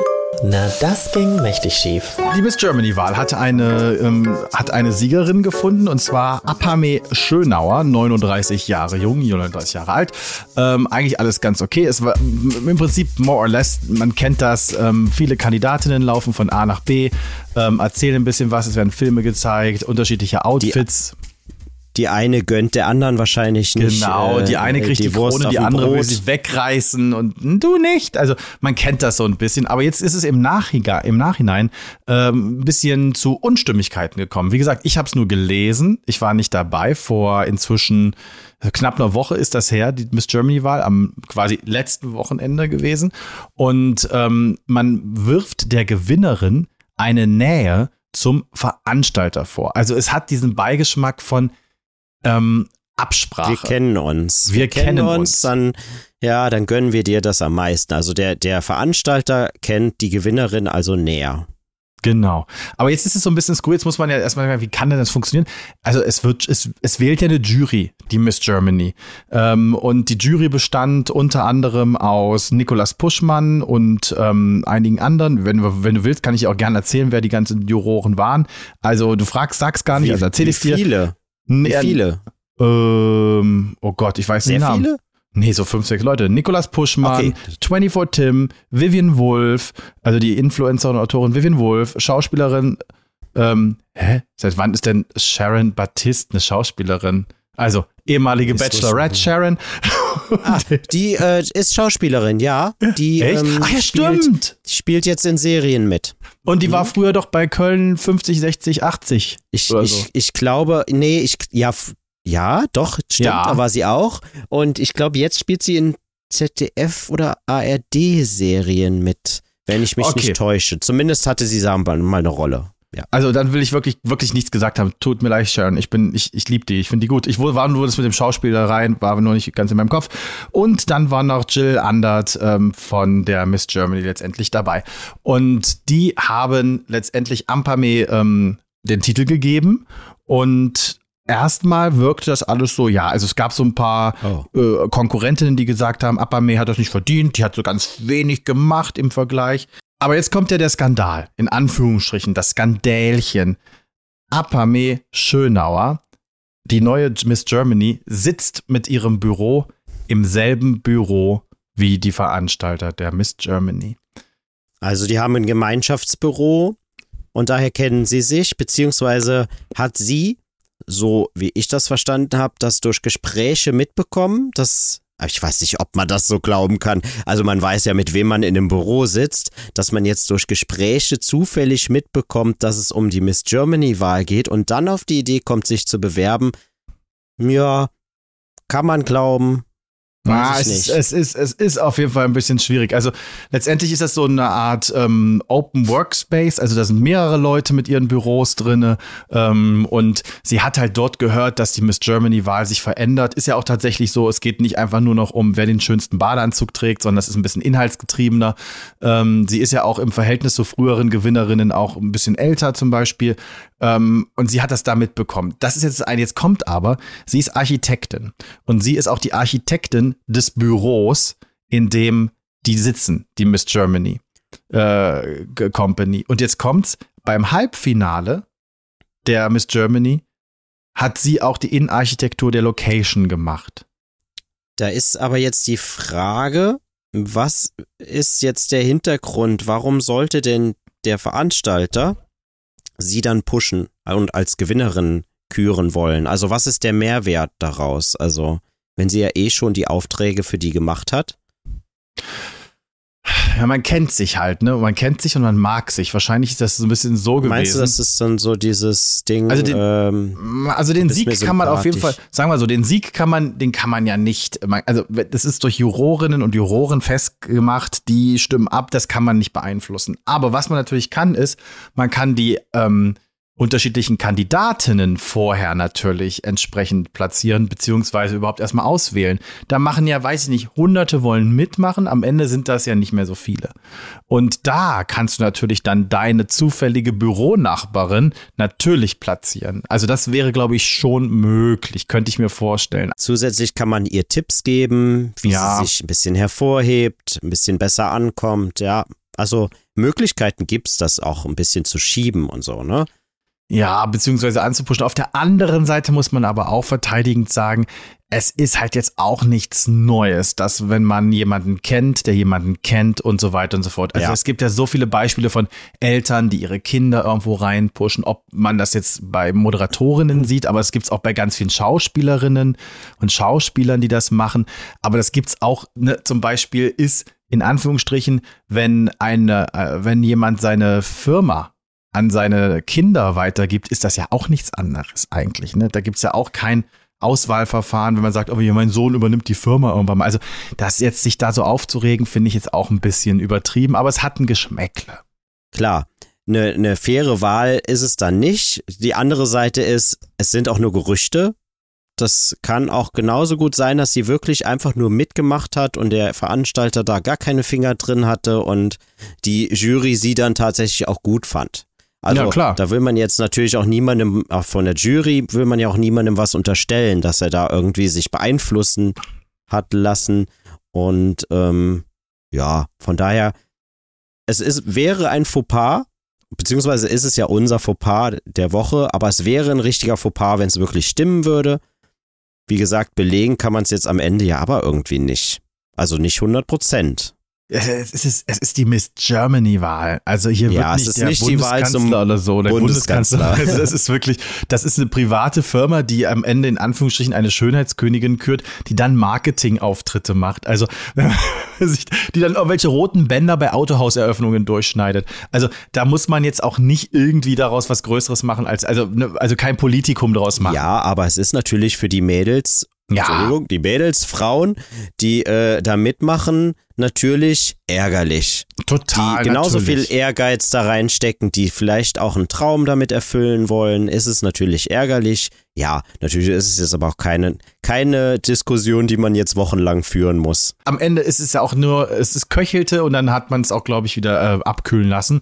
Na, das ging mächtig schief. Die Miss Germany-Wahl hat eine, ähm, hat eine Siegerin gefunden und zwar Apame Schönauer, 39 Jahre jung, 39 Jahre alt. Ähm, eigentlich alles ganz okay. Es war im Prinzip more or less, man kennt das. Ähm, viele Kandidatinnen laufen von A nach B, ähm, erzählen ein bisschen was, es werden Filme gezeigt, unterschiedliche Outfits. Die die eine gönnt der anderen wahrscheinlich nicht. Genau, die eine kriegt die, die Krone, die andere Brot. will sie wegreißen und du nicht. Also man kennt das so ein bisschen, aber jetzt ist es im, Nachhinein, im Nachhinein ähm, ein bisschen zu Unstimmigkeiten gekommen. Wie gesagt, ich habe es nur gelesen, ich war nicht dabei. Vor inzwischen knapp einer Woche ist das her, die Miss Germany-Wahl, am quasi letzten Wochenende gewesen. Und ähm, man wirft der Gewinnerin eine Nähe zum Veranstalter vor. Also es hat diesen Beigeschmack von ähm, Absprache. Wir kennen uns. Wir, Wir kennen, kennen uns. Dann, ja, dann gönnen wir dir das am meisten. Also der, der Veranstalter kennt die Gewinnerin also näher. Genau. Aber jetzt ist es so ein bisschen skurril. Jetzt muss man ja erstmal sagen, wie kann denn das funktionieren? Also es wird, es, es wählt ja eine Jury, die Miss Germany. Ähm, und die Jury bestand unter anderem aus Nikolas Puschmann und ähm, einigen anderen. Wenn, wenn du willst, kann ich auch gerne erzählen, wer die ganzen Juroren waren. Also du fragst, sag's gar nicht, wie, also erzähl ich dir. Viele. Wie viele? Ähm, oh Gott, ich weiß nicht. Sehr viele? Nee, so fünf, sechs Leute. Nikolas Puschmann, okay. 24 Tim, Vivian Wolf, also die Influencerin und Autorin Vivian Wolf, Schauspielerin, ähm, hä? Seit wann ist denn Sharon Baptiste eine Schauspielerin? Also, ehemalige Bachelorette Sharon. Ah, die äh, ist Schauspielerin, ja. Die, Echt? Ähm, Ach ja, spielt, stimmt. Die spielt jetzt in Serien mit. Und die mhm. war früher doch bei Köln 50, 60, 80. Ich, so. ich, ich glaube, nee, ich, ja, ja, doch, stimmt, ja. da war sie auch. Und ich glaube, jetzt spielt sie in ZDF oder ARD-Serien mit, wenn ich mich okay. nicht täusche. Zumindest hatte sie sagen wir mal eine Rolle. Ja. Also dann will ich wirklich, wirklich nichts gesagt haben. Tut mir leid, Sharon. Ich bin, ich, ich liebe die. Ich finde die gut. Ich war nur das mit dem Schauspieler rein, war aber nur nicht ganz in meinem Kopf. Und dann war noch Jill Andert ähm, von der Miss Germany letztendlich dabei. Und die haben letztendlich Ampame ähm, den Titel gegeben. Und erstmal wirkte das alles so, ja, also es gab so ein paar oh. äh, Konkurrentinnen, die gesagt haben, Apame hat das nicht verdient, die hat so ganz wenig gemacht im Vergleich. Aber jetzt kommt ja der Skandal, in Anführungsstrichen, das Skandälchen. Apame Schönauer, die neue Miss Germany, sitzt mit ihrem Büro im selben Büro wie die Veranstalter der Miss Germany. Also die haben ein Gemeinschaftsbüro und daher kennen sie sich, beziehungsweise hat sie so wie ich das verstanden habe, das durch Gespräche mitbekommen, dass ich weiß nicht, ob man das so glauben kann. Also man weiß ja, mit wem man in einem Büro sitzt, dass man jetzt durch Gespräche zufällig mitbekommt, dass es um die Miss Germany-Wahl geht und dann auf die Idee kommt, sich zu bewerben. Ja, kann man glauben, Ah, es, ist, es, ist, es ist auf jeden Fall ein bisschen schwierig. Also letztendlich ist das so eine Art ähm, Open Workspace. Also da sind mehrere Leute mit ihren Büros drinne ähm, und sie hat halt dort gehört, dass die Miss Germany-Wahl sich verändert. Ist ja auch tatsächlich so. Es geht nicht einfach nur noch um, wer den schönsten Badeanzug trägt, sondern das ist ein bisschen inhaltsgetriebener. Ähm, sie ist ja auch im Verhältnis zu früheren Gewinnerinnen auch ein bisschen älter zum Beispiel. Ähm, und sie hat das da mitbekommen. Das ist jetzt ein, jetzt kommt aber, sie ist Architektin. Und sie ist auch die Architektin des Büros, in dem die sitzen, die Miss Germany äh, Company. Und jetzt kommt's, beim Halbfinale der Miss Germany hat sie auch die Innenarchitektur der Location gemacht. Da ist aber jetzt die Frage, was ist jetzt der Hintergrund? Warum sollte denn der Veranstalter sie dann pushen und als Gewinnerin küren wollen. Also was ist der Mehrwert daraus? Also wenn sie ja eh schon die Aufträge für die gemacht hat. Ja, man kennt sich halt, ne? Man kennt sich und man mag sich. Wahrscheinlich ist das so ein bisschen so gewesen. Meinst du, das ist dann so dieses Ding? Also den, ähm, also den Sieg kann man auf jeden Fall, sagen wir so, den Sieg kann man, den kann man ja nicht, also das ist durch Jurorinnen und Juroren festgemacht, die stimmen ab, das kann man nicht beeinflussen. Aber was man natürlich kann, ist, man kann die, ähm, unterschiedlichen Kandidatinnen vorher natürlich entsprechend platzieren, beziehungsweise überhaupt erstmal auswählen. Da machen ja, weiß ich nicht, hunderte wollen mitmachen, am Ende sind das ja nicht mehr so viele. Und da kannst du natürlich dann deine zufällige Büronachbarin natürlich platzieren. Also das wäre, glaube ich, schon möglich, könnte ich mir vorstellen. Zusätzlich kann man ihr Tipps geben, wie Ja. sie sich ein bisschen hervorhebt, ein bisschen besser ankommt, ja. Also Möglichkeiten gibt's, das auch ein bisschen zu schieben und so, ne? Ja, beziehungsweise anzupushen. Auf der anderen Seite muss man aber auch verteidigend sagen, es ist halt jetzt auch nichts Neues, dass wenn man jemanden kennt, der jemanden kennt und so weiter und so fort. Also Ja. es gibt ja so viele Beispiele von Eltern, die ihre Kinder irgendwo reinpushen, ob man das jetzt bei Moderatorinnen sieht, aber es gibt es auch bei ganz vielen Schauspielerinnen und Schauspielern, die das machen. Aber das gibt's auch, ne, zum Beispiel ist in Anführungsstrichen, wenn eine, äh, wenn jemand seine Firma an seine Kinder weitergibt, ist das ja auch nichts anderes eigentlich. Ne? Da gibt's ja auch kein Auswahlverfahren, wenn man sagt, oh, mein Sohn übernimmt die Firma irgendwann mal. Also das jetzt sich da so aufzuregen, finde ich jetzt auch ein bisschen übertrieben, aber es hat ein Geschmäckle. Klar, eine ne faire Wahl ist es dann nicht. Die andere Seite ist, es sind auch nur Gerüchte. Das kann auch genauso gut sein, dass sie wirklich einfach nur mitgemacht hat und der Veranstalter da gar keine Finger drin hatte und die Jury sie dann tatsächlich auch gut fand. Also Ja, klar. da will man jetzt natürlich auch niemandem, auch von der Jury will man ja auch niemandem was unterstellen, dass er da irgendwie sich beeinflussen hat lassen. Und ähm, ja, von daher, es ist, wäre ein Fauxpas, beziehungsweise ist es ja unser Fauxpas der Woche, aber es wäre ein richtiger Fauxpas, wenn es wirklich stimmen würde. Wie gesagt, belegen kann man es jetzt am Ende ja aber irgendwie nicht. Also nicht 100 Prozent. Es ist, es ist die Miss Germany-Wahl. Also hier Ja, wird es nicht ist der nicht die Wahl zum oder so. Der Bundeskanzler. Bundeskanzler. Also das ist wirklich, das ist eine private Firma, die am Ende in Anführungsstrichen eine Schönheitskönigin kürt, die dann Marketingauftritte macht. Also die dann irgendwelche roten Bänder bei Autohauseröffnungen durchschneidet. Also da muss man jetzt auch nicht irgendwie daraus was Größeres machen als also ne, also kein Politikum daraus machen. Ja, aber es ist natürlich für die Mädels, Ja. Entschuldigung, die Mädels, Frauen, die äh, da mitmachen, natürlich ärgerlich. total. die genauso natürlich. viel Ehrgeiz da reinstecken, die vielleicht auch einen Traum damit erfüllen wollen, ist es natürlich ärgerlich. Ja, natürlich ist es jetzt aber auch keine, keine Diskussion, die man jetzt wochenlang führen muss. am Ende ist es ja auch nur, es ist köchelte und dann hat man es auch, glaube ich, wieder äh, abkühlen lassen.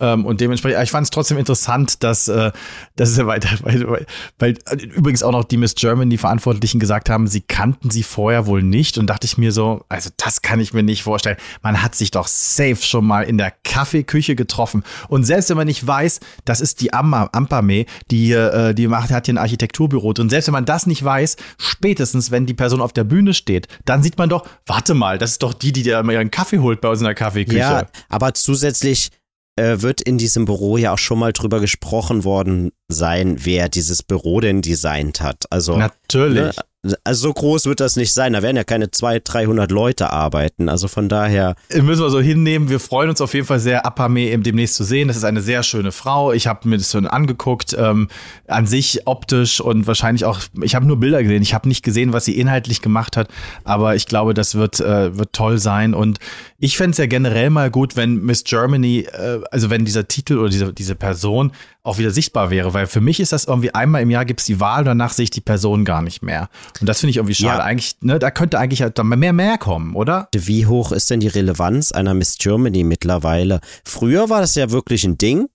Ähm, und dementsprechend, ich fand es trotzdem interessant, dass, äh, dass es ja weiter, weil, weil, weil äh, übrigens auch noch die Miss German, die Verantwortlichen gesagt haben, sie kannten sie vorher wohl nicht und dachte ich mir so, also das kann ich mir nicht vorstellen. Man hat sich doch safe schon mal in der Kaffeeküche getroffen. Und selbst wenn man nicht weiß, das ist die Amma, Ampame, die, äh, die macht, hat hier ein Architekturbüro. Und selbst wenn man das nicht weiß, spätestens, wenn die Person auf der Bühne steht, dann sieht man doch, warte mal, das ist doch die, die dir immer ihren Kaffee holt bei uns in der Kaffeeküche. Ja, aber zusätzlich äh, wird in diesem Büro ja auch schon mal drüber gesprochen worden sein, wer dieses Büro denn designt hat. Also Natürlich. Ne? Also so groß wird das nicht sein. Da werden ja keine 200, 300 Leute arbeiten. Also von daher, Müssen wir so hinnehmen. Wir freuen uns auf jeden Fall sehr, Apame demnächst zu sehen. Das ist eine sehr schöne Frau. Ich habe mir das schon angeguckt. Ähm, an sich optisch und wahrscheinlich auch, ich habe nur Bilder gesehen. Ich habe nicht gesehen, was sie inhaltlich gemacht hat. Aber ich glaube, das wird, äh, wird toll sein. Und ich fände es ja generell mal gut, wenn Miss Germany, äh, also wenn dieser Titel oder diese, diese Person auch wieder sichtbar wäre. Weil für mich ist das irgendwie einmal im Jahr gibt es die Wahl, danach sehe ich die Person gar nicht mehr. Und das finde ich irgendwie schade. Ja. Eigentlich, ne, da könnte eigentlich halt dann mehr, mehr kommen, oder? wie hoch ist denn die Relevanz einer Miss Germany mittlerweile? Früher war das ja wirklich ein Ding.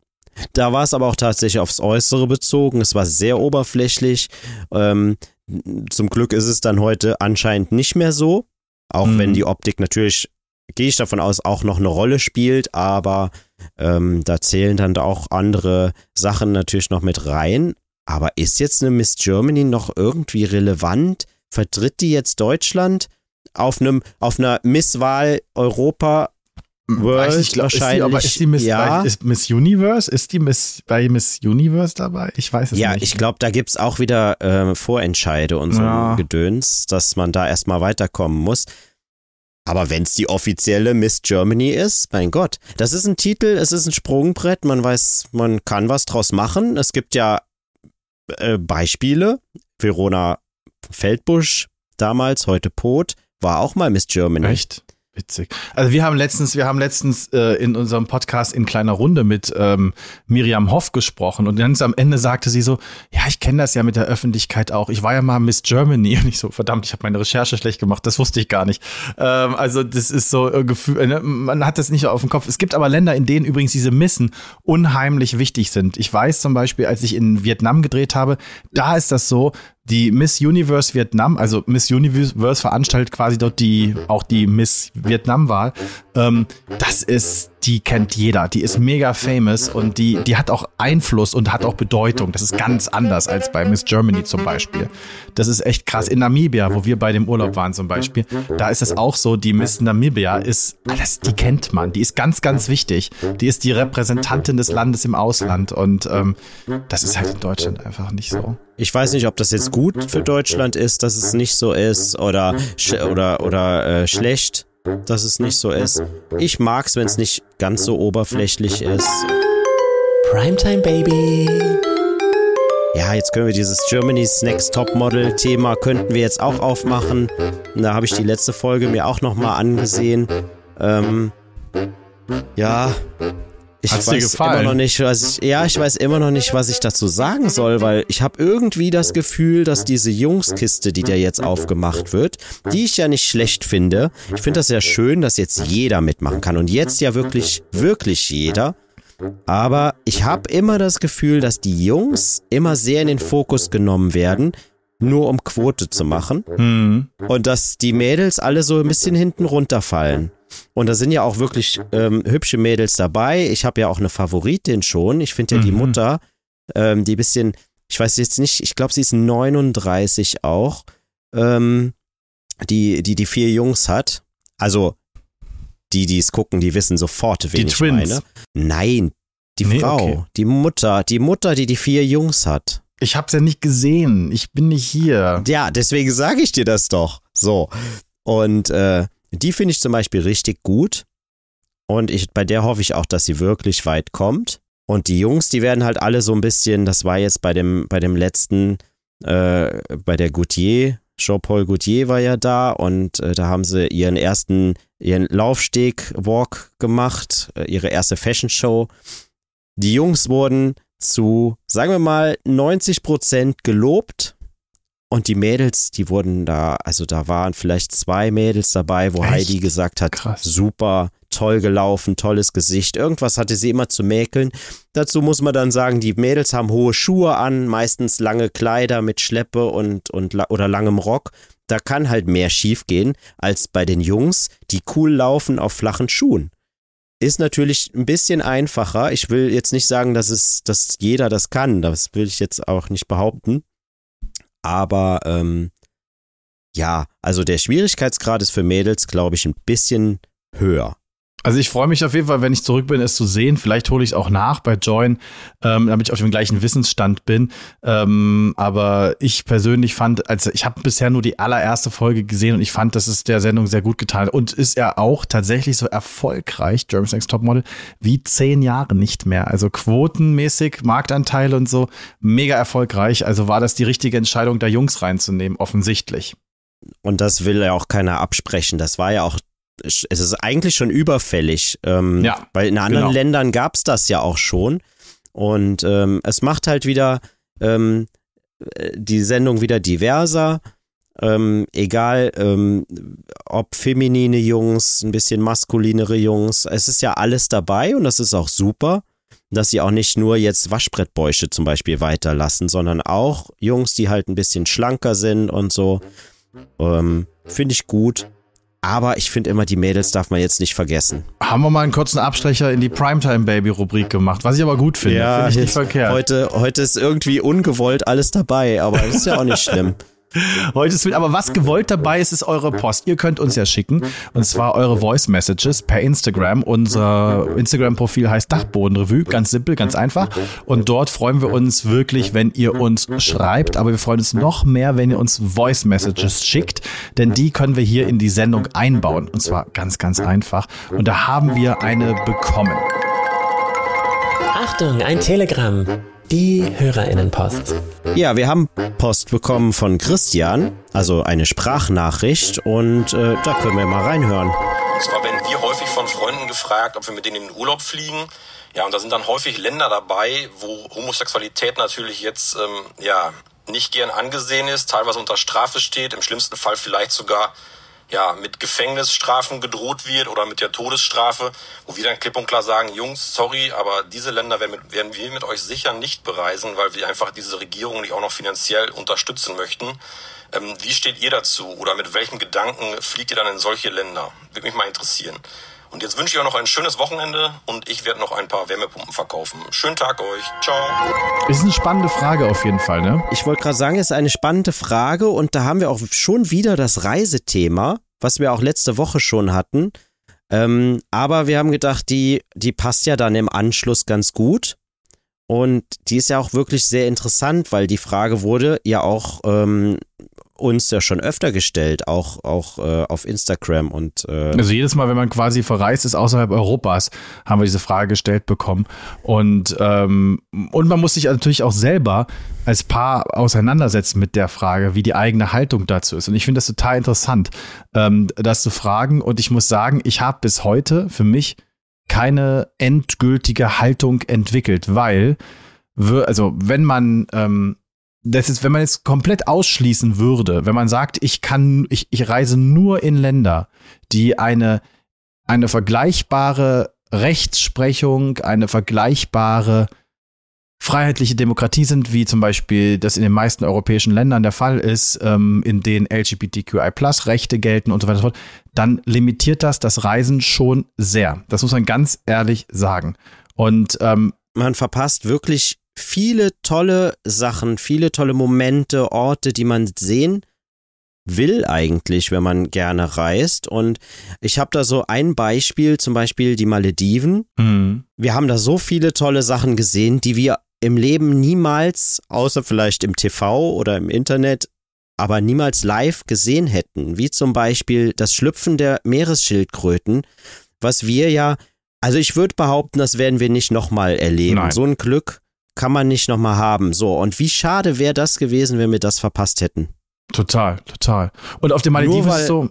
Da war es aber auch tatsächlich aufs Äußere bezogen. Es war sehr oberflächlich. Ähm, zum Glück ist es dann heute anscheinend nicht mehr so. Auch Mhm. wenn die Optik natürlich, gehe ich davon aus, auch noch eine Rolle spielt, aber ähm, da zählen dann auch andere Sachen natürlich noch mit rein. Aber ist jetzt eine Miss Germany noch irgendwie relevant? Vertritt die jetzt Deutschland auf einem auf einer Misswahl Europa World Weiß ich, glaub, ist die, wahrscheinlich? aber ist die Miss, ja. bei, ist Miss Universe? Ist die Miss bei Miss Universe dabei? Ich weiß es ja, nicht. ich glaube, da gibt's auch wieder äh, Vorentscheide und so Ja. Gedöns, dass man da erstmal weiterkommen muss. Aber wenn's die offizielle Miss Germany ist, mein Gott, das ist ein Titel, es ist ein Sprungbrett, man weiß, man kann was draus machen. Es gibt ja äh, Beispiele. Verona Feldbusch, damals, heute Pot, war auch mal Miss Germany. Echt? Witzig. Also wir haben letztens, wir haben letztens äh, in unserem Podcast in kleiner Runde mit ähm, Miriam Hoff gesprochen und ganz am Ende sagte sie so, ja, ich kenne das ja mit der Öffentlichkeit auch. Ich war ja mal Miss Germany und ich so, verdammt, ich habe meine Recherche schlecht gemacht, das wusste ich gar nicht. Ähm, also das ist so äh, Gefühl, äh, man hat das nicht auf dem Kopf. Es gibt aber Länder, in denen übrigens diese Missen unheimlich wichtig sind. Ich weiß zum Beispiel, als ich in Vietnam gedreht habe, da ist das so, die Miss Universe Vietnam, also Miss Universe veranstaltet quasi dort die auch die Miss Vietnam-Wahl. Ähm, das ist, die kennt jeder, die ist mega famous und die, die hat auch Einfluss und hat auch Bedeutung. Das ist ganz anders als bei Miss Germany zum Beispiel. Das ist echt krass. In Namibia, wo wir bei dem Urlaub waren zum Beispiel, da ist es auch so, die Miss Namibia ist alles, die kennt man, die ist ganz, ganz wichtig. Die ist die Repräsentantin des Landes im Ausland und ähm, das ist halt in Deutschland einfach nicht so. Ich weiß nicht, ob das jetzt gut für Deutschland ist, dass es nicht so ist oder oder oder äh, schlecht, dass es nicht so ist. Ich mag's, wenn es nicht ganz so oberflächlich ist. Primetime Baby. Ja, jetzt können wir dieses Germany's Next Top Model Thema könnten wir jetzt auch aufmachen. Da habe ich die letzte Folge mir auch noch mal angesehen. Ähm, ja, ich Hat's weiß immer noch nicht, was ich, ja, ich weiß immer noch nicht, was ich dazu sagen soll, weil ich habe irgendwie das Gefühl, dass diese Jungskiste, die da jetzt aufgemacht wird, die ich ja nicht schlecht finde. Ich finde das ja schön, dass jetzt jeder mitmachen kann und jetzt ja wirklich, wirklich jeder. Aber ich habe immer das Gefühl, dass die Jungs immer sehr in den Fokus genommen werden, nur um Quote zu machen. Hm. Und dass die Mädels alle so ein bisschen hinten runterfallen. Und da sind ja auch wirklich ähm, hübsche Mädels dabei. Ich habe ja auch eine Favoritin schon. Ich finde ja die Mhm. Mutter, ähm, die bisschen, ich weiß jetzt nicht, ich glaube, sie ist 39 auch, ähm, die, die die vier Jungs hat. Also die, die es gucken, die wissen sofort, wen Die ich Twins. meine. Nein, die Nee, Frau, okay. die Mutter, die Mutter, die die vier Jungs hat. Ich hab's ja nicht gesehen. Ich bin nicht hier. Ja, deswegen sage ich dir das doch. So. Und äh, die finde ich zum Beispiel richtig gut. Und ich, bei der hoffe ich auch, dass sie wirklich weit kommt. Und die Jungs, die werden halt alle so ein bisschen, das war jetzt bei dem, bei dem letzten, äh, bei der Gautier, Jean-Paul Gautier war ja da und äh, da haben sie ihren ersten, ihren Laufsteg-Walk gemacht, äh, ihre erste Fashion-Show. Die Jungs wurden zu, sagen wir mal, 90 Prozent gelobt. Und die Mädels, die wurden da, also da waren vielleicht zwei Mädels dabei, wo Echt? Heidi gesagt hat, Krass. super, toll gelaufen, tolles Gesicht. Irgendwas hatte sie immer zu mäkeln. Dazu muss man dann sagen, die Mädels haben hohe Schuhe an, meistens lange Kleider mit Schleppe und, und oder langem Rock. Da kann halt mehr schiefgehen als bei den Jungs, die cool laufen auf flachen Schuhen. Ist natürlich ein bisschen einfacher. Ich will jetzt nicht sagen, dass es, dass jeder das kann. Das will ich jetzt auch nicht behaupten. Aber ähm, ja, also der Schwierigkeitsgrad ist für Mädels, glaube ich, ein bisschen höher. Also ich freue mich auf jeden Fall, wenn ich zurück bin, es zu sehen. Vielleicht hole ich es auch nach bei Join, ähm, damit ich auf dem gleichen Wissensstand bin. Ähm, aber ich persönlich fand, also ich habe bisher nur die allererste Folge gesehen und ich fand, dass es der Sendung sehr gut getan hat. Und ist er auch tatsächlich so erfolgreich, Germany's Next Topmodel, wie zehn Jahre nicht mehr. Also quotenmäßig, Marktanteile und so, mega erfolgreich. Also war das die richtige Entscheidung, da Jungs reinzunehmen, offensichtlich. Und das will ja auch keiner absprechen. Das war ja auch, es ist eigentlich schon überfällig. Ähm, Ja, Weil in anderen genau. Ländern gab es das ja auch schon. Und ähm, es macht halt wieder ähm, äh, die Sendung wieder diverser. Ähm, egal, ähm, ob feminine Jungs, ein bisschen maskulinere Jungs. Es ist ja alles dabei und das ist auch super, dass sie auch nicht nur jetzt Waschbrettbäusche zum Beispiel weiterlassen, sondern auch Jungs, die halt ein bisschen schlanker sind und so. Ähm, finde ich gut. Aber ich finde immer, die Mädels darf man jetzt nicht vergessen. Haben wir mal einen kurzen Abstecher in die Primetime Baby Rubrik gemacht, was ich aber gut finde. finde ich nicht verkehrt. Heute, heute ist irgendwie ungewollt alles dabei, aber ist ja auch nicht schlimm. Heute ist aber was gewollt dabei ist, ist eure Post. Ihr könnt uns ja schicken. Und zwar eure Voice Messages per Instagram. Unser Instagram-Profil heißt Dachbodenrevue, ganz simpel, ganz einfach. Und dort freuen wir uns wirklich, wenn ihr uns schreibt, aber wir freuen uns noch mehr, wenn ihr uns Voice Messages schickt, denn die können wir hier in die Sendung einbauen. Und zwar ganz, ganz einfach. Und da haben wir eine bekommen. Achtung, ein Telegramm. Die Hörerinnenpost. Ja, wir haben Post bekommen von Christian, also eine Sprachnachricht und äh, da können wir mal reinhören. Und zwar werden wir häufig von Freunden gefragt, ob wir mit denen in den Urlaub fliegen. Ja, und da sind dann häufig Länder dabei, wo Homosexualität natürlich jetzt ähm, ja nicht gern angesehen ist, teilweise unter Strafe steht, im schlimmsten Fall vielleicht sogar ja, mit Gefängnisstrafen gedroht wird oder mit der Todesstrafe, wo wir dann klipp und klar sagen, Jungs, sorry, aber diese Länder werden, mit, werden wir mit euch sicher nicht bereisen, weil wir einfach diese Regierung nicht auch noch finanziell unterstützen möchten. Ähm, wie steht ihr dazu oder mit welchen Gedanken fliegt ihr dann in solche Länder? Würde mich mal interessieren. Und jetzt wünsche ich euch noch ein schönes Wochenende und ich werde noch ein paar Wärmepumpen verkaufen. Schönen Tag euch. Ciao. Ist eine spannende Frage auf jeden Fall, ne? Ich wollte gerade sagen, es ist eine spannende Frage und da haben wir auch schon wieder das Reisethema, was wir auch letzte Woche schon hatten. Ähm, aber wir haben gedacht, die, die passt ja dann im Anschluss ganz gut. Und die ist ja auch wirklich sehr interessant, weil die Frage wurde ja auch ähm, uns ja schon öfter gestellt, auch, auch äh, auf Instagram und äh also jedes Mal, wenn man quasi verreist ist außerhalb Europas, haben wir diese Frage gestellt bekommen. Und, ähm, und man muss sich natürlich auch selber als Paar auseinandersetzen mit der Frage, wie die eigene Haltung dazu ist. Und ich finde das total interessant, ähm, das zu fragen. Und ich muss sagen, ich habe bis heute für mich keine endgültige Haltung entwickelt, weil, also wenn man ähm, das ist, wenn man es komplett ausschließen würde, wenn man sagt, ich kann, ich, ich reise nur in Länder, die eine, eine vergleichbare Rechtsprechung, eine vergleichbare freiheitliche Demokratie sind, wie zum Beispiel das in den meisten europäischen Ländern der Fall ist, ähm, in denen LGBTQI-Plus-Rechte gelten und so weiter und so fort, dann limitiert das das Reisen schon sehr. Das muss man ganz ehrlich sagen. Und ähm, man verpasst wirklich viele tolle Sachen, viele tolle Momente, Orte, die man sehen will eigentlich, wenn man gerne reist. Und ich habe da so ein Beispiel, zum Beispiel die Malediven. Mhm. Wir haben da so viele tolle Sachen gesehen, die wir im Leben niemals, außer vielleicht im TV oder im Internet, aber niemals live gesehen hätten. Wie zum Beispiel das Schlüpfen der Meeresschildkröten, was wir ja, also ich würde behaupten, das werden wir nicht nochmal erleben. Nein. So ein Glück kann man nicht nochmal haben. So, und wie schade wäre das gewesen, wenn wir das verpasst hätten. Total, total. Und auf dem Malediven ist so,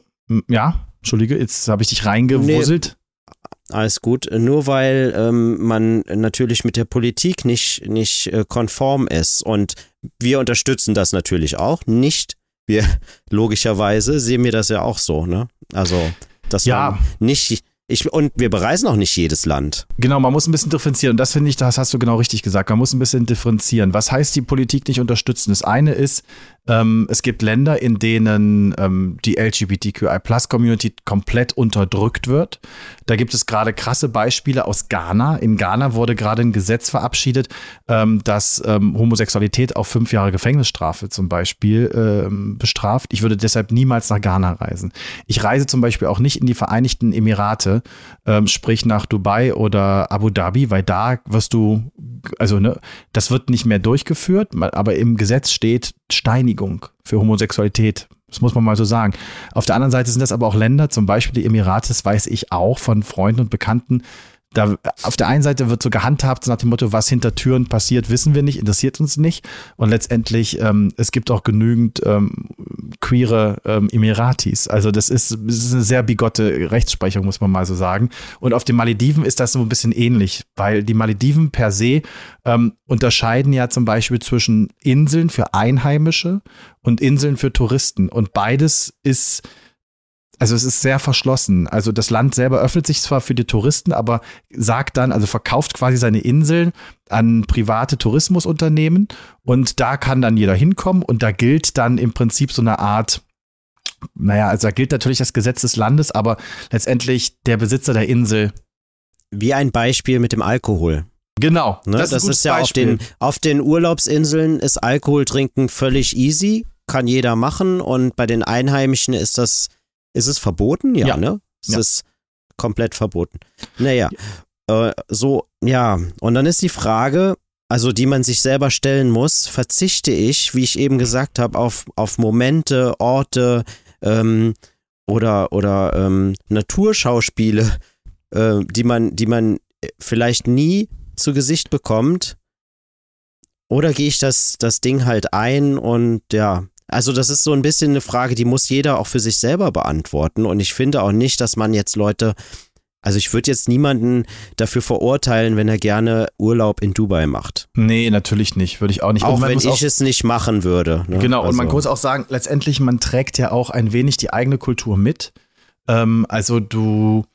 ja, Entschuldige, jetzt habe ich dich reingewuselt. Nee, alles gut. Nur weil ähm, man natürlich mit der Politik nicht, nicht äh, konform ist. Und wir unterstützen das natürlich auch nicht. Wir, logischerweise, sehen wir das ja auch so, ne? Also, dass ja. man nicht ich, und wir bereisen auch nicht jedes Land. Genau, man muss ein bisschen differenzieren. Und das finde ich, das hast du genau richtig gesagt. Man muss ein bisschen differenzieren. Was heißt die Politik nicht unterstützen? Das eine ist, ähm, es gibt Länder, in denen ähm, die LGBTQI-Plus-Community komplett unterdrückt wird. Da gibt es gerade krasse Beispiele aus Ghana. In Ghana wurde gerade ein Gesetz verabschiedet, ähm, das ähm, Homosexualität auf fünf Jahre Gefängnisstrafe zum Beispiel ähm, bestraft. Ich würde deshalb niemals nach Ghana reisen. Ich reise zum Beispiel auch nicht in die Vereinigten Emirate, ähm, sprich nach Dubai oder Abu Dhabi, weil da wirst du, also ne, das wird nicht mehr durchgeführt, aber im Gesetz steht Steinigung für Homosexualität. Das muss man mal so sagen. Auf der anderen Seite sind das aber auch Länder, zum Beispiel die Emirate, das weiß ich auch von Freunden und Bekannten, da auf der einen Seite wird so gehandhabt nach dem Motto, was hinter Türen passiert, wissen wir nicht, interessiert uns nicht. Und letztendlich, ähm, es gibt auch genügend ähm, queere ähm, Emiratis. Also das ist, das ist eine sehr bigotte Rechtsprechung, muss man mal so sagen. Und auf den Malediven ist das so ein bisschen ähnlich, weil die Malediven per se ähm, unterscheiden ja zum Beispiel zwischen Inseln für Einheimische und Inseln für Touristen. Und beides ist also es ist sehr verschlossen. Also das Land selber öffnet sich zwar für die Touristen, aber sagt dann, also verkauft quasi seine Inseln an private Tourismusunternehmen und da kann dann jeder hinkommen und da gilt dann im Prinzip so eine Art naja, also da gilt natürlich das Gesetz des Landes, aber letztendlich der Besitzer der Insel. Wie ein Beispiel mit dem Alkohol. Genau. Ne? Das, das ist, ist ja auf den, auf den Urlaubsinseln ist Alkohol trinken völlig easy, kann jeder machen und bei den Einheimischen ist das ist es verboten? Ja, ja. ne? Es ja. ist komplett verboten. Naja, äh, so, ja. Und dann ist die Frage, also die man sich selber stellen muss, verzichte ich, wie ich eben gesagt habe, auf, auf Momente, Orte ähm, oder, oder ähm, Naturschauspiele, äh, die man, die man vielleicht nie zu Gesicht bekommt. Oder gehe ich das, das Ding halt ein und ja, also das ist so ein bisschen eine Frage, die muss jeder auch für sich selber beantworten. Und ich finde auch nicht, dass man jetzt Leute, also ich würde jetzt niemanden dafür verurteilen, wenn er gerne Urlaub in Dubai macht. Nee, natürlich nicht. Würde ich auch nicht. Auch wenn ich auch, es nicht machen würde. Ne? Genau, also. und man also muss auch sagen, letztendlich, man trägt ja auch ein wenig die eigene Kultur mit. Ähm, also du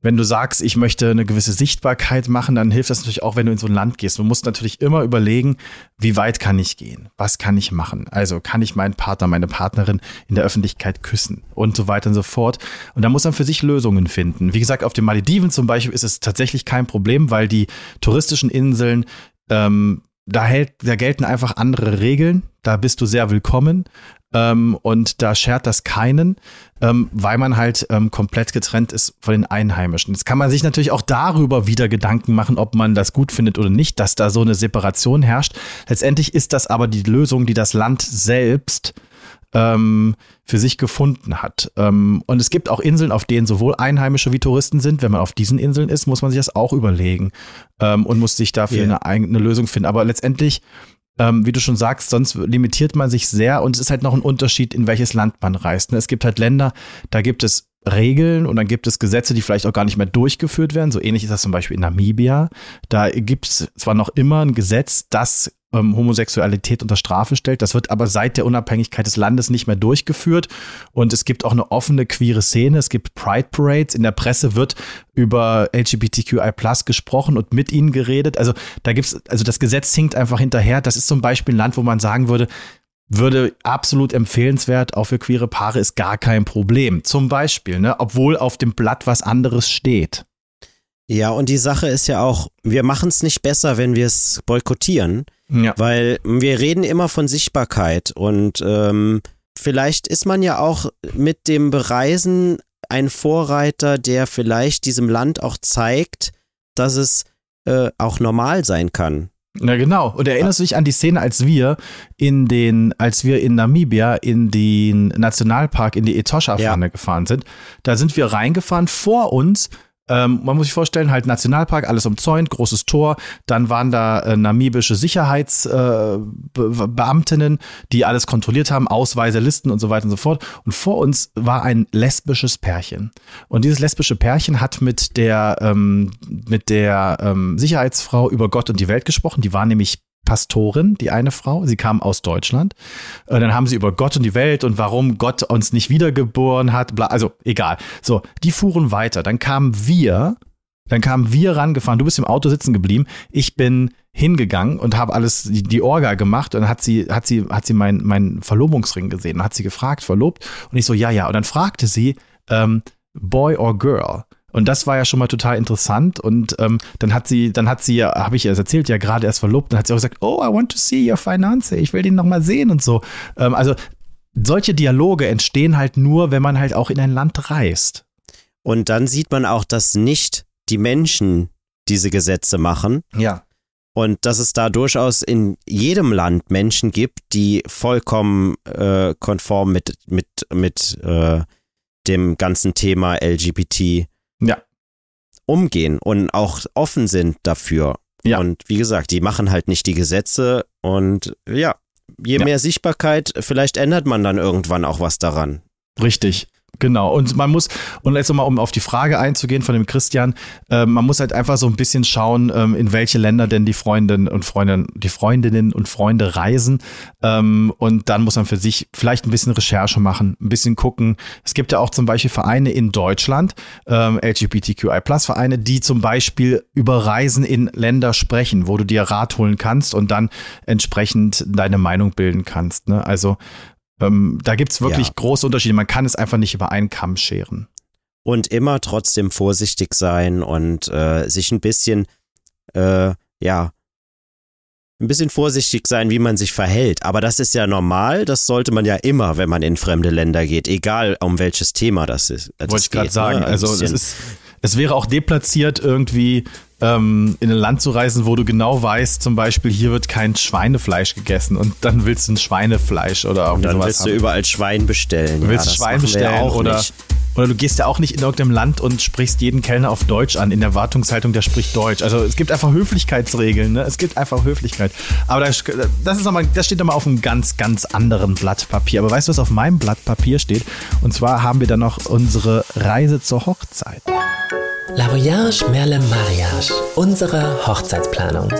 wenn du sagst, ich möchte eine gewisse Sichtbarkeit machen, dann hilft das natürlich auch, wenn du in so ein Land gehst. Du musst natürlich immer überlegen, wie weit kann ich gehen? Was kann ich machen? Also kann ich meinen Partner, meine Partnerin in der Öffentlichkeit küssen und so weiter und so fort. Und da muss man für sich Lösungen finden. Wie gesagt, auf den Malediven zum Beispiel ist es tatsächlich kein Problem, weil die touristischen Inseln ähm, da, hält, da gelten einfach andere Regeln. Da bist du sehr willkommen ähm, und da schert das keinen, ähm, weil man halt ähm, komplett getrennt ist von den Einheimischen. Jetzt kann man sich natürlich auch darüber wieder Gedanken machen, ob man das gut findet oder nicht, dass da so eine Separation herrscht. Letztendlich ist das aber die Lösung, die das Land selbst ähm, für sich gefunden hat. Ähm, und es gibt auch Inseln, auf denen sowohl Einheimische wie Touristen sind. Wenn man auf diesen Inseln ist, muss man sich das auch überlegen ähm, und muss sich dafür yeah. eine, eine Lösung finden. Aber letztendlich ähm, wie du schon sagst, sonst limitiert man sich sehr und es ist halt noch ein Unterschied, in welches Land man reist. Ne? Es gibt halt Länder, da gibt es Regeln und dann gibt es Gesetze, die vielleicht auch gar nicht mehr durchgeführt werden. So ähnlich ist das zum Beispiel in Namibia. Da gibt es zwar noch immer ein Gesetz, das ähm, Homosexualität unter Strafe stellt. Das wird aber seit der Unabhängigkeit des Landes nicht mehr durchgeführt. Und es gibt auch eine offene queere Szene. Es gibt Pride Parades. In der Presse wird über LGBTQI Plus gesprochen und mit ihnen geredet. Also da gibt's, also das Gesetz hinkt einfach hinterher. Das ist zum Beispiel ein Land, wo man sagen würde, würde absolut empfehlenswert, auch für queere Paare ist gar kein Problem. Zum Beispiel, ne, obwohl auf dem Blatt was anderes steht. Ja, und die Sache ist ja auch, wir machen es nicht besser, wenn wir es boykottieren. Ja. Weil wir reden immer von Sichtbarkeit und ähm, vielleicht ist man ja auch mit dem Bereisen ein Vorreiter, der vielleicht diesem Land auch zeigt, dass es äh, auch normal sein kann. Na genau. Und erinnerst du dich an die Szene, als wir in den, als wir in Namibia in den Nationalpark in die Etosha-Pfanne ja. gefahren sind? Da sind wir reingefahren. Vor uns ähm, man muss sich vorstellen, halt Nationalpark, alles umzäunt, großes Tor. Dann waren da äh, namibische Sicherheitsbeamtinnen, äh, die alles kontrolliert haben, Ausweise, Listen und so weiter und so fort. Und vor uns war ein lesbisches Pärchen. Und dieses lesbische Pärchen hat mit der, ähm, mit der ähm, Sicherheitsfrau über Gott und die Welt gesprochen. Die war nämlich Pastorin, die eine Frau. Sie kam aus Deutschland. Und dann haben sie über Gott und die Welt und warum Gott uns nicht wiedergeboren hat. Bla, also egal. So, die fuhren weiter. Dann kamen wir, dann kamen wir rangefahren. Du bist im Auto sitzen geblieben. Ich bin hingegangen und habe alles die, die, Orga gemacht und dann hat sie hat sie hat sie meinen mein Verlobungsring gesehen und hat sie gefragt verlobt und ich so ja ja und dann fragte sie ähm, Boy or Girl und das war ja schon mal total interessant. Und ähm, dann hat sie, dann hat sie ja, habe ich ja erzählt, ja gerade erst verlobt, dann hat sie auch gesagt, oh, I want to see your finance, ich will den nochmal sehen und so. Ähm, also solche Dialoge entstehen halt nur, wenn man halt auch in ein Land reist. Und dann sieht man auch, dass nicht die Menschen diese Gesetze machen. Ja. Und dass es da durchaus in jedem Land Menschen gibt, die vollkommen äh, konform mit, mit, mit äh, dem ganzen Thema LGBT. Umgehen und auch offen sind dafür. Ja. Und wie gesagt, die machen halt nicht die Gesetze und ja, je ja. mehr Sichtbarkeit, vielleicht ändert man dann irgendwann auch was daran. Richtig. Genau, und man muss, und jetzt nochmal, um auf die Frage einzugehen von dem Christian, äh, man muss halt einfach so ein bisschen schauen, ähm, in welche Länder denn die Freundinnen und Freundinnen, die Freundinnen und Freunde reisen. Ähm, und dann muss man für sich vielleicht ein bisschen Recherche machen, ein bisschen gucken. Es gibt ja auch zum Beispiel Vereine in Deutschland, ähm, LGBTQI Plus Vereine, die zum Beispiel über Reisen in Länder sprechen, wo du dir Rat holen kannst und dann entsprechend deine Meinung bilden kannst. Ne? Also ähm, da gibt es wirklich ja. große Unterschiede. Man kann es einfach nicht über einen Kamm scheren. Und immer trotzdem vorsichtig sein und äh, sich ein bisschen, äh, ja, ein bisschen vorsichtig sein, wie man sich verhält. Aber das ist ja normal. Das sollte man ja immer, wenn man in fremde Länder geht, egal um welches Thema das ist. Das Wollte ich gerade sagen. Ne? Also es ist, es wäre auch deplatziert irgendwie ähm, in ein Land zu reisen, wo du genau weißt, zum Beispiel, hier wird kein Schweinefleisch gegessen und dann willst du ein Schweinefleisch oder und dann willst haben. du überall Schwein bestellen. Du willst ja, Schwein bestellen oder nicht. Oder du gehst ja auch nicht in irgendeinem Land und sprichst jeden Kellner auf Deutsch an, in der Wartungshaltung, der spricht Deutsch. Also es gibt einfach Höflichkeitsregeln, ne? Es gibt einfach Höflichkeit. Aber das, das, ist noch mal, das steht nochmal auf einem ganz, ganz anderen Blatt Papier. Aber weißt du, was auf meinem Blatt Papier steht? Und zwar haben wir dann noch unsere Reise zur Hochzeit. La Voyage Merle Mariage, unsere Hochzeitsplanung.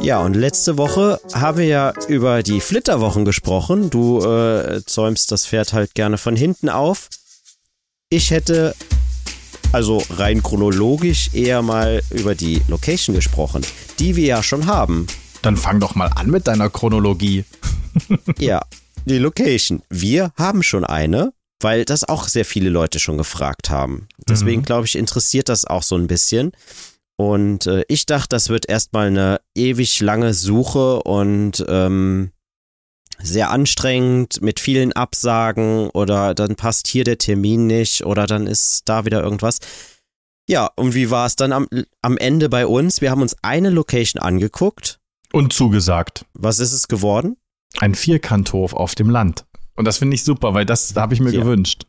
Ja, und letzte Woche haben wir ja über die Flitterwochen gesprochen. Du äh, zäumst das Pferd halt gerne von hinten auf. Ich hätte also rein chronologisch eher mal über die Location gesprochen, die wir ja schon haben. Dann fang doch mal an mit deiner Chronologie. ja, die Location. Wir haben schon eine, weil das auch sehr viele Leute schon gefragt haben. Deswegen mhm. glaube ich, interessiert das auch so ein bisschen. Und äh, ich dachte, das wird erstmal eine ewig lange Suche und ähm, sehr anstrengend mit vielen Absagen oder dann passt hier der Termin nicht oder dann ist da wieder irgendwas. Ja, und wie war es dann am, am Ende bei uns? Wir haben uns eine Location angeguckt. Und zugesagt. Was ist es geworden? Ein Vierkanthof auf dem Land. Und das finde ich super, weil das habe ich mir ja. gewünscht.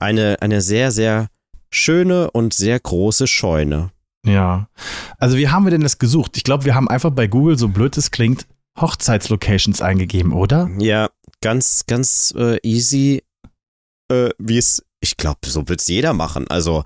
Eine, eine sehr, sehr schöne und sehr große Scheune. Ja. Also, wie haben wir denn das gesucht? Ich glaube, wir haben einfach bei Google, so blöd es klingt, Hochzeitslocations eingegeben, oder? Ja, ganz, ganz äh, easy, äh, wie es, ich glaube, so wird es jeder machen. Also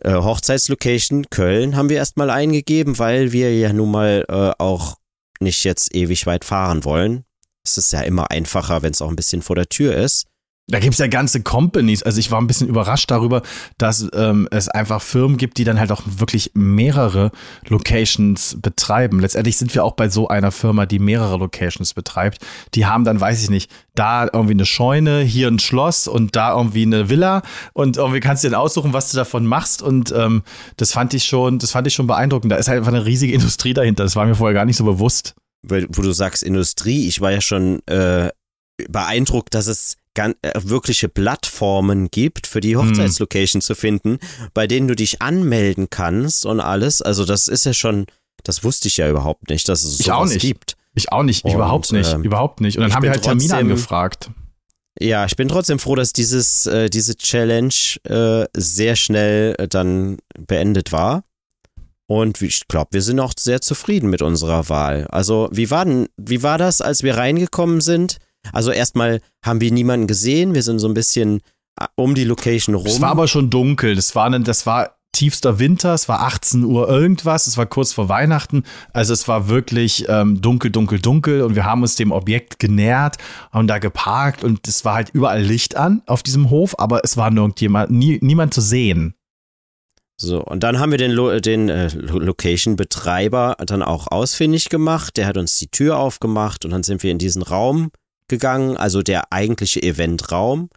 äh, Hochzeitslocation Köln haben wir erstmal eingegeben, weil wir ja nun mal äh, auch nicht jetzt ewig weit fahren wollen. Es ist ja immer einfacher, wenn es auch ein bisschen vor der Tür ist. Da gibt es ja ganze Companies. Also ich war ein bisschen überrascht darüber, dass ähm, es einfach Firmen gibt, die dann halt auch wirklich mehrere Locations betreiben. Letztendlich sind wir auch bei so einer Firma, die mehrere Locations betreibt. Die haben dann, weiß ich nicht, da irgendwie eine Scheune, hier ein Schloss und da irgendwie eine Villa und irgendwie kannst du dir aussuchen, was du davon machst. Und ähm, das fand ich schon, das fand ich schon beeindruckend. Da ist halt einfach eine riesige Industrie dahinter. Das war mir vorher gar nicht so bewusst. Wo du sagst Industrie, ich war ja schon äh, beeindruckt, dass es äh, wirkliche Plattformen gibt, für die hm. Hochzeitslocation hm. zu finden, bei denen du dich anmelden kannst und alles. Also das ist ja schon, das wusste ich ja überhaupt nicht, dass es sowas gibt. Ich auch nicht, ich und, überhaupt nicht, ähm, überhaupt nicht. Und dann haben wir halt trotzdem, Termine angefragt. Ja, ich bin trotzdem froh, dass dieses, äh, diese Challenge äh, sehr schnell äh, dann beendet war. Und ich glaube, wir sind auch sehr zufrieden mit unserer Wahl. Also, wie war denn, wie war das, als wir reingekommen sind? Also erstmal haben wir niemanden gesehen, wir sind so ein bisschen äh, um die Location rum. Es war aber schon dunkel, das war, das war tiefster Winter, es war 18 Uhr irgendwas, es war kurz vor Weihnachten, also es war wirklich ähm, dunkel, dunkel, dunkel und wir haben uns dem Objekt genähert, haben da geparkt und es war halt überall Licht an auf diesem Hof, aber es war nirgendjemand, nie, niemand zu sehen. So, und dann haben wir den, Lo den äh, Location-Betreiber dann auch ausfindig gemacht. Der hat uns die Tür aufgemacht und dann sind wir in diesen Raum gegangen, also der eigentliche Eventraum.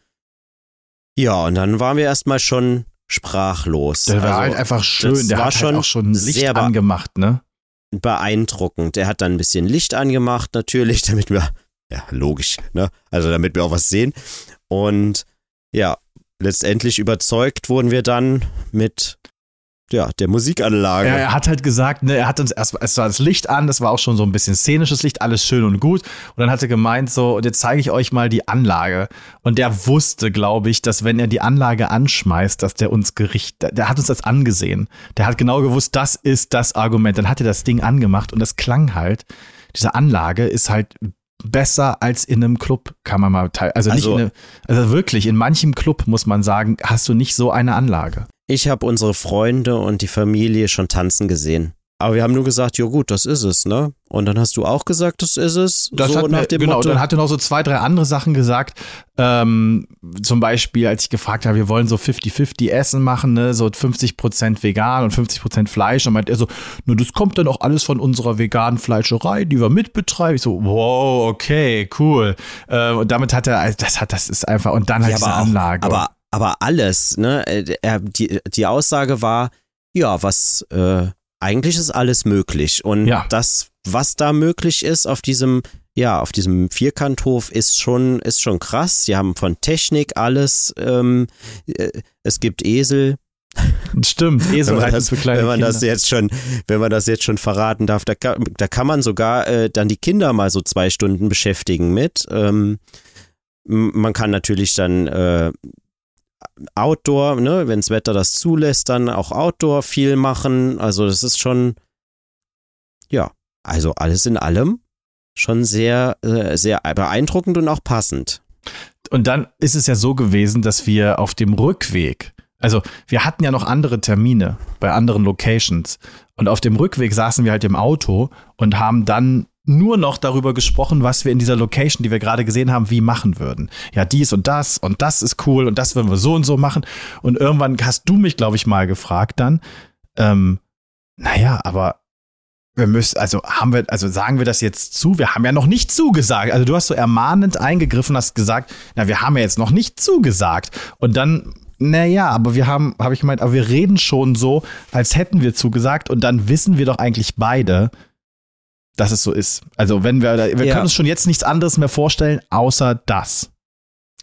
Ja, und dann waren wir erstmal schon sprachlos. Der war also, halt einfach schön, der war hat halt schon halt auch schon Licht sehr angemacht, ne? Beeindruckend. Der hat dann ein bisschen Licht angemacht, natürlich, damit wir, ja, logisch, ne? Also damit wir auch was sehen. Und ja, letztendlich überzeugt wurden wir dann mit ja, der Musikanlage. Er, hat halt gesagt, ne, er hat uns erst, es war das Licht an, das war auch schon so ein bisschen szenisches Licht, alles schön und gut. Und dann hat er gemeint, so, und jetzt zeige ich euch mal die Anlage. Und der wusste, glaube ich, dass wenn er die Anlage anschmeißt, dass der uns Gericht, der hat uns das angesehen. Der hat genau gewusst, das ist das Argument. Dann hat er das Ding angemacht und das klang halt, diese Anlage ist halt besser als in einem Club, kann man mal teilen. Also, also, also wirklich, in manchem Club muss man sagen, hast du nicht so eine Anlage. Ich habe unsere Freunde und die Familie schon tanzen gesehen. Aber wir haben nur gesagt, ja gut, das ist es, ne? Und dann hast du auch gesagt, das ist es. Das so hat nach mir, dem genau, Motto. dann hat er noch so zwei, drei andere Sachen gesagt. Ähm, zum Beispiel, als ich gefragt habe, wir wollen so 50-50 Essen machen, ne? so 50% vegan und 50% Fleisch. Und meint er so, nur das kommt dann auch alles von unserer veganen Fleischerei, die wir mitbetreiben. Ich so, wow, okay, cool. Äh, und damit hat er, das hat, das ist einfach, und dann halt ja, diese auch, Anlage. Aber aber alles, ne? Äh, er, die, die Aussage war, ja, was, äh, eigentlich ist alles möglich. Und ja. das, was da möglich ist auf diesem, ja, auf diesem Vierkanthof ist schon, ist schon krass. Sie haben von Technik alles, ähm, äh, es gibt Esel, Stimmt, Esel wenn man, das, wenn man das jetzt schon, wenn man das jetzt schon verraten darf, da kann, da kann man sogar äh, dann die Kinder mal so zwei Stunden beschäftigen mit. Ähm, man kann natürlich dann äh, Outdoor, ne, wenn das Wetter das zulässt, dann auch Outdoor viel machen. Also das ist schon, ja, also alles in allem schon sehr, äh, sehr beeindruckend und auch passend. Und dann ist es ja so gewesen, dass wir auf dem Rückweg, also wir hatten ja noch andere Termine bei anderen Locations. Und auf dem Rückweg saßen wir halt im Auto und haben dann nur noch darüber gesprochen, was wir in dieser Location, die wir gerade gesehen haben, wie machen würden. Ja, dies und das und das ist cool und das würden wir so und so machen. Und irgendwann hast du mich, glaube ich, mal gefragt dann, ähm, naja, aber wir müssen, also haben wir, also sagen wir das jetzt zu? Wir haben ja noch nicht zugesagt. Also du hast so ermahnend eingegriffen, hast gesagt, na, wir haben ja jetzt noch nicht zugesagt. Und dann, naja, aber wir haben, habe ich gemeint, aber wir reden schon so, als hätten wir zugesagt. Und dann wissen wir doch eigentlich beide, dass es so ist. Also wenn wir, wir ja. können uns schon jetzt nichts anderes mehr vorstellen, außer das.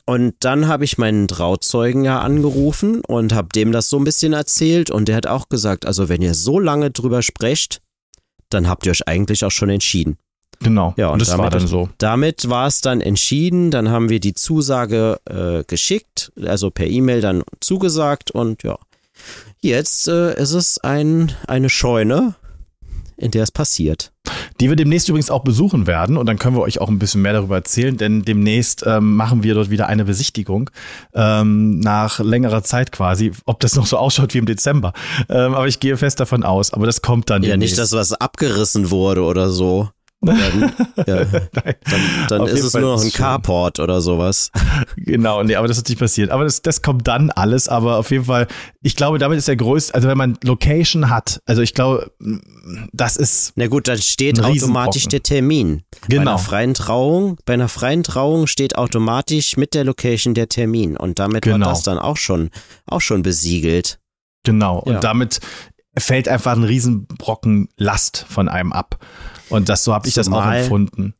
Und dann habe ich meinen Trauzeugen ja angerufen und habe dem das so ein bisschen erzählt und der hat auch gesagt, also wenn ihr so lange drüber sprecht, dann habt ihr euch eigentlich auch schon entschieden. Genau. Ja, und, und das damit, war dann so. Damit war es dann entschieden. Dann haben wir die Zusage äh, geschickt, also per E-Mail dann zugesagt und ja. Jetzt äh, ist es ein, eine Scheune, in der es passiert. Die wir demnächst übrigens auch besuchen werden und dann können wir euch auch ein bisschen mehr darüber erzählen, denn demnächst ähm, machen wir dort wieder eine Besichtigung ähm, nach längerer Zeit quasi, ob das noch so ausschaut wie im Dezember. Ähm, aber ich gehe fest davon aus, aber das kommt dann. Ja, demnächst. nicht, dass was abgerissen wurde oder so. Dann, ja, dann, dann ist es Fall nur noch ein Carport oder sowas. Genau, nee, aber das ist nicht passiert. Aber das, das kommt dann alles. Aber auf jeden Fall, ich glaube, damit ist der größte, also wenn man Location hat, also ich glaube, das ist. Na gut, dann steht automatisch der Termin. Genau. Bei einer freien Trauung, bei einer freien Trauung steht automatisch mit der Location der Termin. Und damit genau. war das dann auch schon, auch schon besiegelt. Genau. Und ja. damit fällt einfach ein Riesenbrocken Last von einem ab. Und das so habe ich das auch empfunden.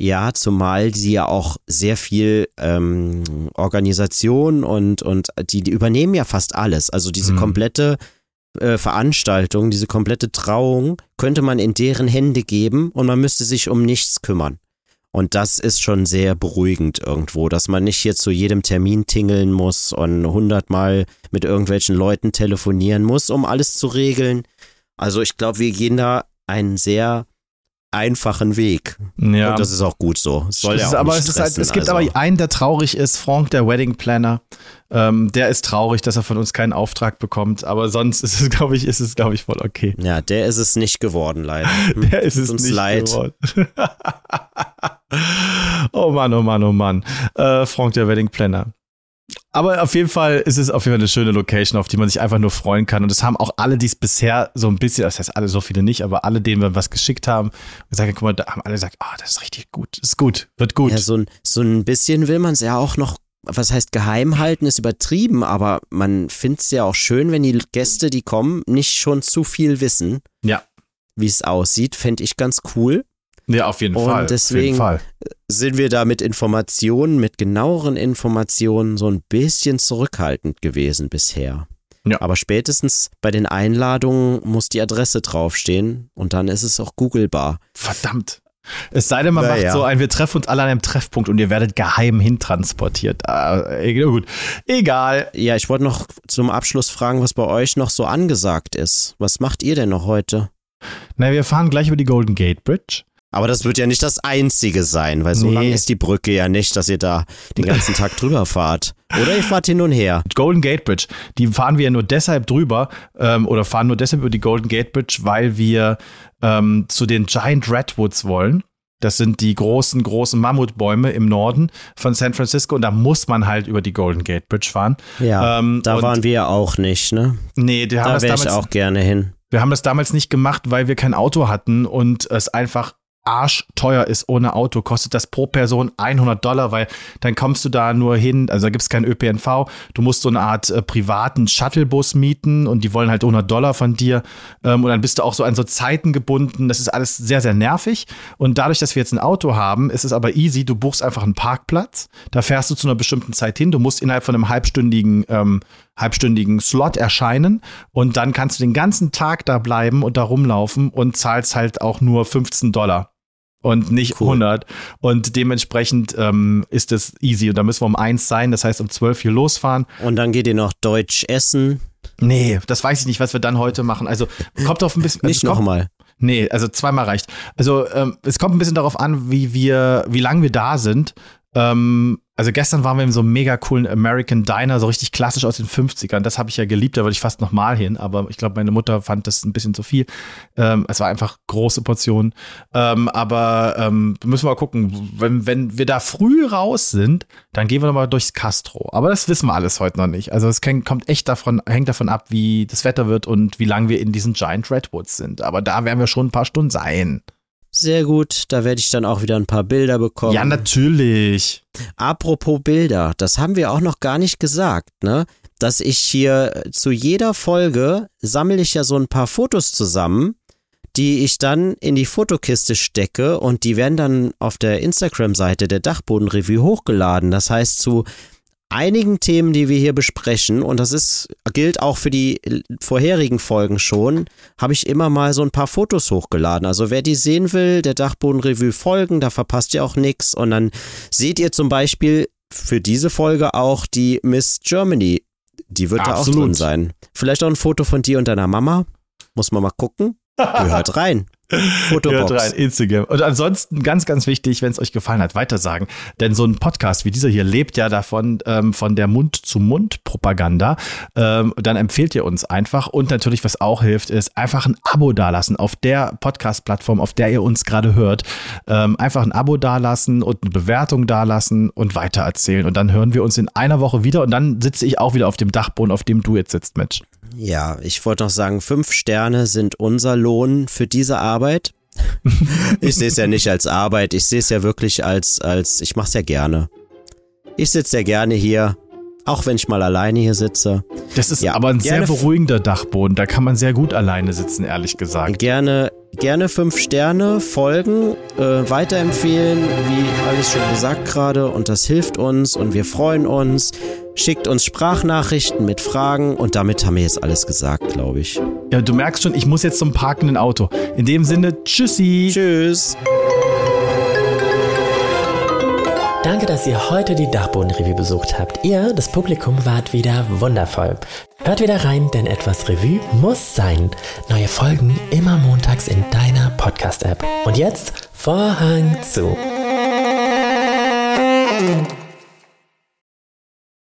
Ja, zumal sie ja auch sehr viel ähm, Organisation und, und die, die übernehmen ja fast alles. Also diese mhm. komplette äh, Veranstaltung, diese komplette Trauung könnte man in deren Hände geben und man müsste sich um nichts kümmern. Und das ist schon sehr beruhigend irgendwo, dass man nicht hier zu jedem Termin tingeln muss und hundertmal mit irgendwelchen Leuten telefonieren muss, um alles zu regeln. Also ich glaube, wir gehen da einen sehr einfachen Weg. Ja. Und das ist auch gut so. Soll ja auch aber es, ist halt, es gibt also. aber einen, der traurig ist, Frank, der Wedding Planner. Ähm, der ist traurig, dass er von uns keinen Auftrag bekommt, aber sonst ist es, glaube ich, ist es, glaube ich, voll okay. Ja, der ist es nicht geworden, leider. der ist es uns nicht leid. geworden. oh Mann, oh Mann, oh Mann. Äh, Frank, der Wedding Planner. Aber auf jeden Fall ist es auf jeden Fall eine schöne Location, auf die man sich einfach nur freuen kann. Und das haben auch alle, die es bisher so ein bisschen, das heißt alle so viele nicht, aber alle, denen wir was geschickt haben, gesagt, guck mal, da haben alle gesagt, ah, oh, das ist richtig gut, das ist gut, wird gut. Ja, so ein, so ein bisschen will man es ja auch noch, was heißt geheim halten, ist übertrieben, aber man findet es ja auch schön, wenn die Gäste, die kommen, nicht schon zu viel wissen. Ja. Wie es aussieht, fände ich ganz cool. Ja, auf jeden und Fall. Und deswegen Fall. sind wir da mit Informationen, mit genaueren Informationen so ein bisschen zurückhaltend gewesen bisher. Ja. Aber spätestens bei den Einladungen muss die Adresse draufstehen und dann ist es auch googlebar. Verdammt. Es sei denn, man Na, macht ja. so ein, wir treffen uns alle an einem Treffpunkt und ihr werdet geheim hintransportiert. Äh, gut, egal. Ja, ich wollte noch zum Abschluss fragen, was bei euch noch so angesagt ist. Was macht ihr denn noch heute? Na, wir fahren gleich über die Golden Gate Bridge. Aber das wird ja nicht das einzige sein, weil so nee. lang ist die Brücke ja nicht, dass ihr da den ganzen Tag drüber fahrt. Oder ihr fahrt hin und her. Golden Gate Bridge, die fahren wir ja nur deshalb drüber ähm, oder fahren nur deshalb über die Golden Gate Bridge, weil wir ähm, zu den Giant Redwoods wollen. Das sind die großen, großen Mammutbäume im Norden von San Francisco und da muss man halt über die Golden Gate Bridge fahren. Ja, ähm, da waren wir ja auch nicht, ne? Nee, die haben da wäre ich auch gerne hin. Wir haben das damals nicht gemacht, weil wir kein Auto hatten und es einfach arschteuer ist ohne Auto, kostet das pro Person 100 Dollar, weil dann kommst du da nur hin, also da gibt es keinen ÖPNV, du musst so eine Art äh, privaten Shuttlebus mieten und die wollen halt 100 Dollar von dir. Ähm, und dann bist du auch so an so Zeiten gebunden, das ist alles sehr, sehr nervig. Und dadurch, dass wir jetzt ein Auto haben, ist es aber easy, du buchst einfach einen Parkplatz, da fährst du zu einer bestimmten Zeit hin, du musst innerhalb von einem halbstündigen ähm, halbstündigen Slot erscheinen. Und dann kannst du den ganzen Tag da bleiben und da rumlaufen und zahlst halt auch nur 15 Dollar und nicht Cool. 100. Und dementsprechend ähm, ist es easy. Und da müssen wir um eins sein, das heißt um 12 hier losfahren. Und dann geht ihr noch Deutsch essen. Nee, das weiß ich nicht, was wir dann heute machen. Also kommt auf ein bisschen. Also Nicht kommt- nochmal. Nee, also zweimal reicht. Also ähm, es kommt ein bisschen darauf an, wie wir, wie lange wir da sind. Ähm, also gestern waren wir in so einem mega coolen American Diner, so richtig klassisch aus den 50ern. Das habe ich ja geliebt, da würde ich fast nochmal hin, aber ich glaube, meine Mutter fand das ein bisschen zu viel. Ähm, es war einfach große Portionen. Ähm, aber ähm, müssen wir mal gucken. Wenn, wenn wir da früh raus sind, dann gehen wir nochmal durchs Castro. Aber das wissen wir alles heute noch nicht. Also es kommt echt davon, hängt davon ab, wie das Wetter wird und wie lange wir in diesen Giant Redwoods sind. Aber da werden wir schon ein paar Stunden sein. Sehr gut, da werde ich dann auch wieder ein paar Bilder bekommen. Ja, natürlich. Apropos Bilder, das haben wir auch noch gar nicht gesagt, ne? Dass ich hier zu jeder Folge sammle ich ja so ein paar Fotos zusammen, die ich dann in die Fotokiste stecke und die werden dann auf der Instagram-Seite der Dachbodenrevue hochgeladen. Das heißt, zu einigen Themen, die wir hier besprechen, und das ist, gilt auch für die vorherigen Folgen schon, habe ich immer mal so ein paar Fotos hochgeladen. Also wer die sehen will, der Dachbodenrevue folgen, da verpasst ihr auch nichts. Und dann seht ihr zum Beispiel für diese Folge auch die Miss Germany. Die wird da auch Absolut. drin sein. Vielleicht auch ein Foto von dir und deiner Mama. Muss man mal gucken. Gehört rein. Fotobox. Hört rein, Instagram. Und ansonsten ganz, ganz wichtig, wenn es euch gefallen hat, weitersagen. Denn so ein Podcast wie dieser hier lebt ja davon, ähm, von der Mund-zu-Mund-Propaganda. Ähm, dann empfehlt ihr uns einfach. Und natürlich, was auch hilft, ist einfach ein Abo dalassen auf der Podcast-Plattform, auf der ihr uns gerade hört. Ähm, einfach ein Abo dalassen und eine Bewertung dalassen und weitererzählen. Und dann hören wir uns in einer Woche wieder. Und dann sitze ich auch wieder auf dem Dachboden, auf dem du jetzt sitzt, Mitch. Ja, ich wollte noch sagen, fünf Sterne sind unser Lohn für diese Arbeit. ich sehe es ja nicht als Arbeit, ich sehe es ja wirklich als, als, ich mache es ja gerne. Ich sitze ja gerne hier, auch wenn ich mal alleine hier sitze. Das ist Ja, aber ein sehr beruhigender Dachboden. Da kann man sehr gut alleine sitzen, ehrlich gesagt. Gerne, gerne fünf Sterne folgen, äh, weiterempfehlen, wie alles schon gesagt gerade, und das hilft uns und wir freuen uns. Schickt uns Sprachnachrichten mit Fragen und damit haben wir jetzt alles gesagt, glaube ich. Ja, du merkst schon, ich muss jetzt zum parkenden Auto. In dem Sinne, tschüssi. Tschüss. Danke, dass ihr heute die Dachbodenrevue besucht habt. Ihr, das Publikum, wart wieder wundervoll. Hört wieder rein, denn etwas Revue muss sein. Neue Folgen immer montags in deiner Podcast-App. Und jetzt Vorhang zu.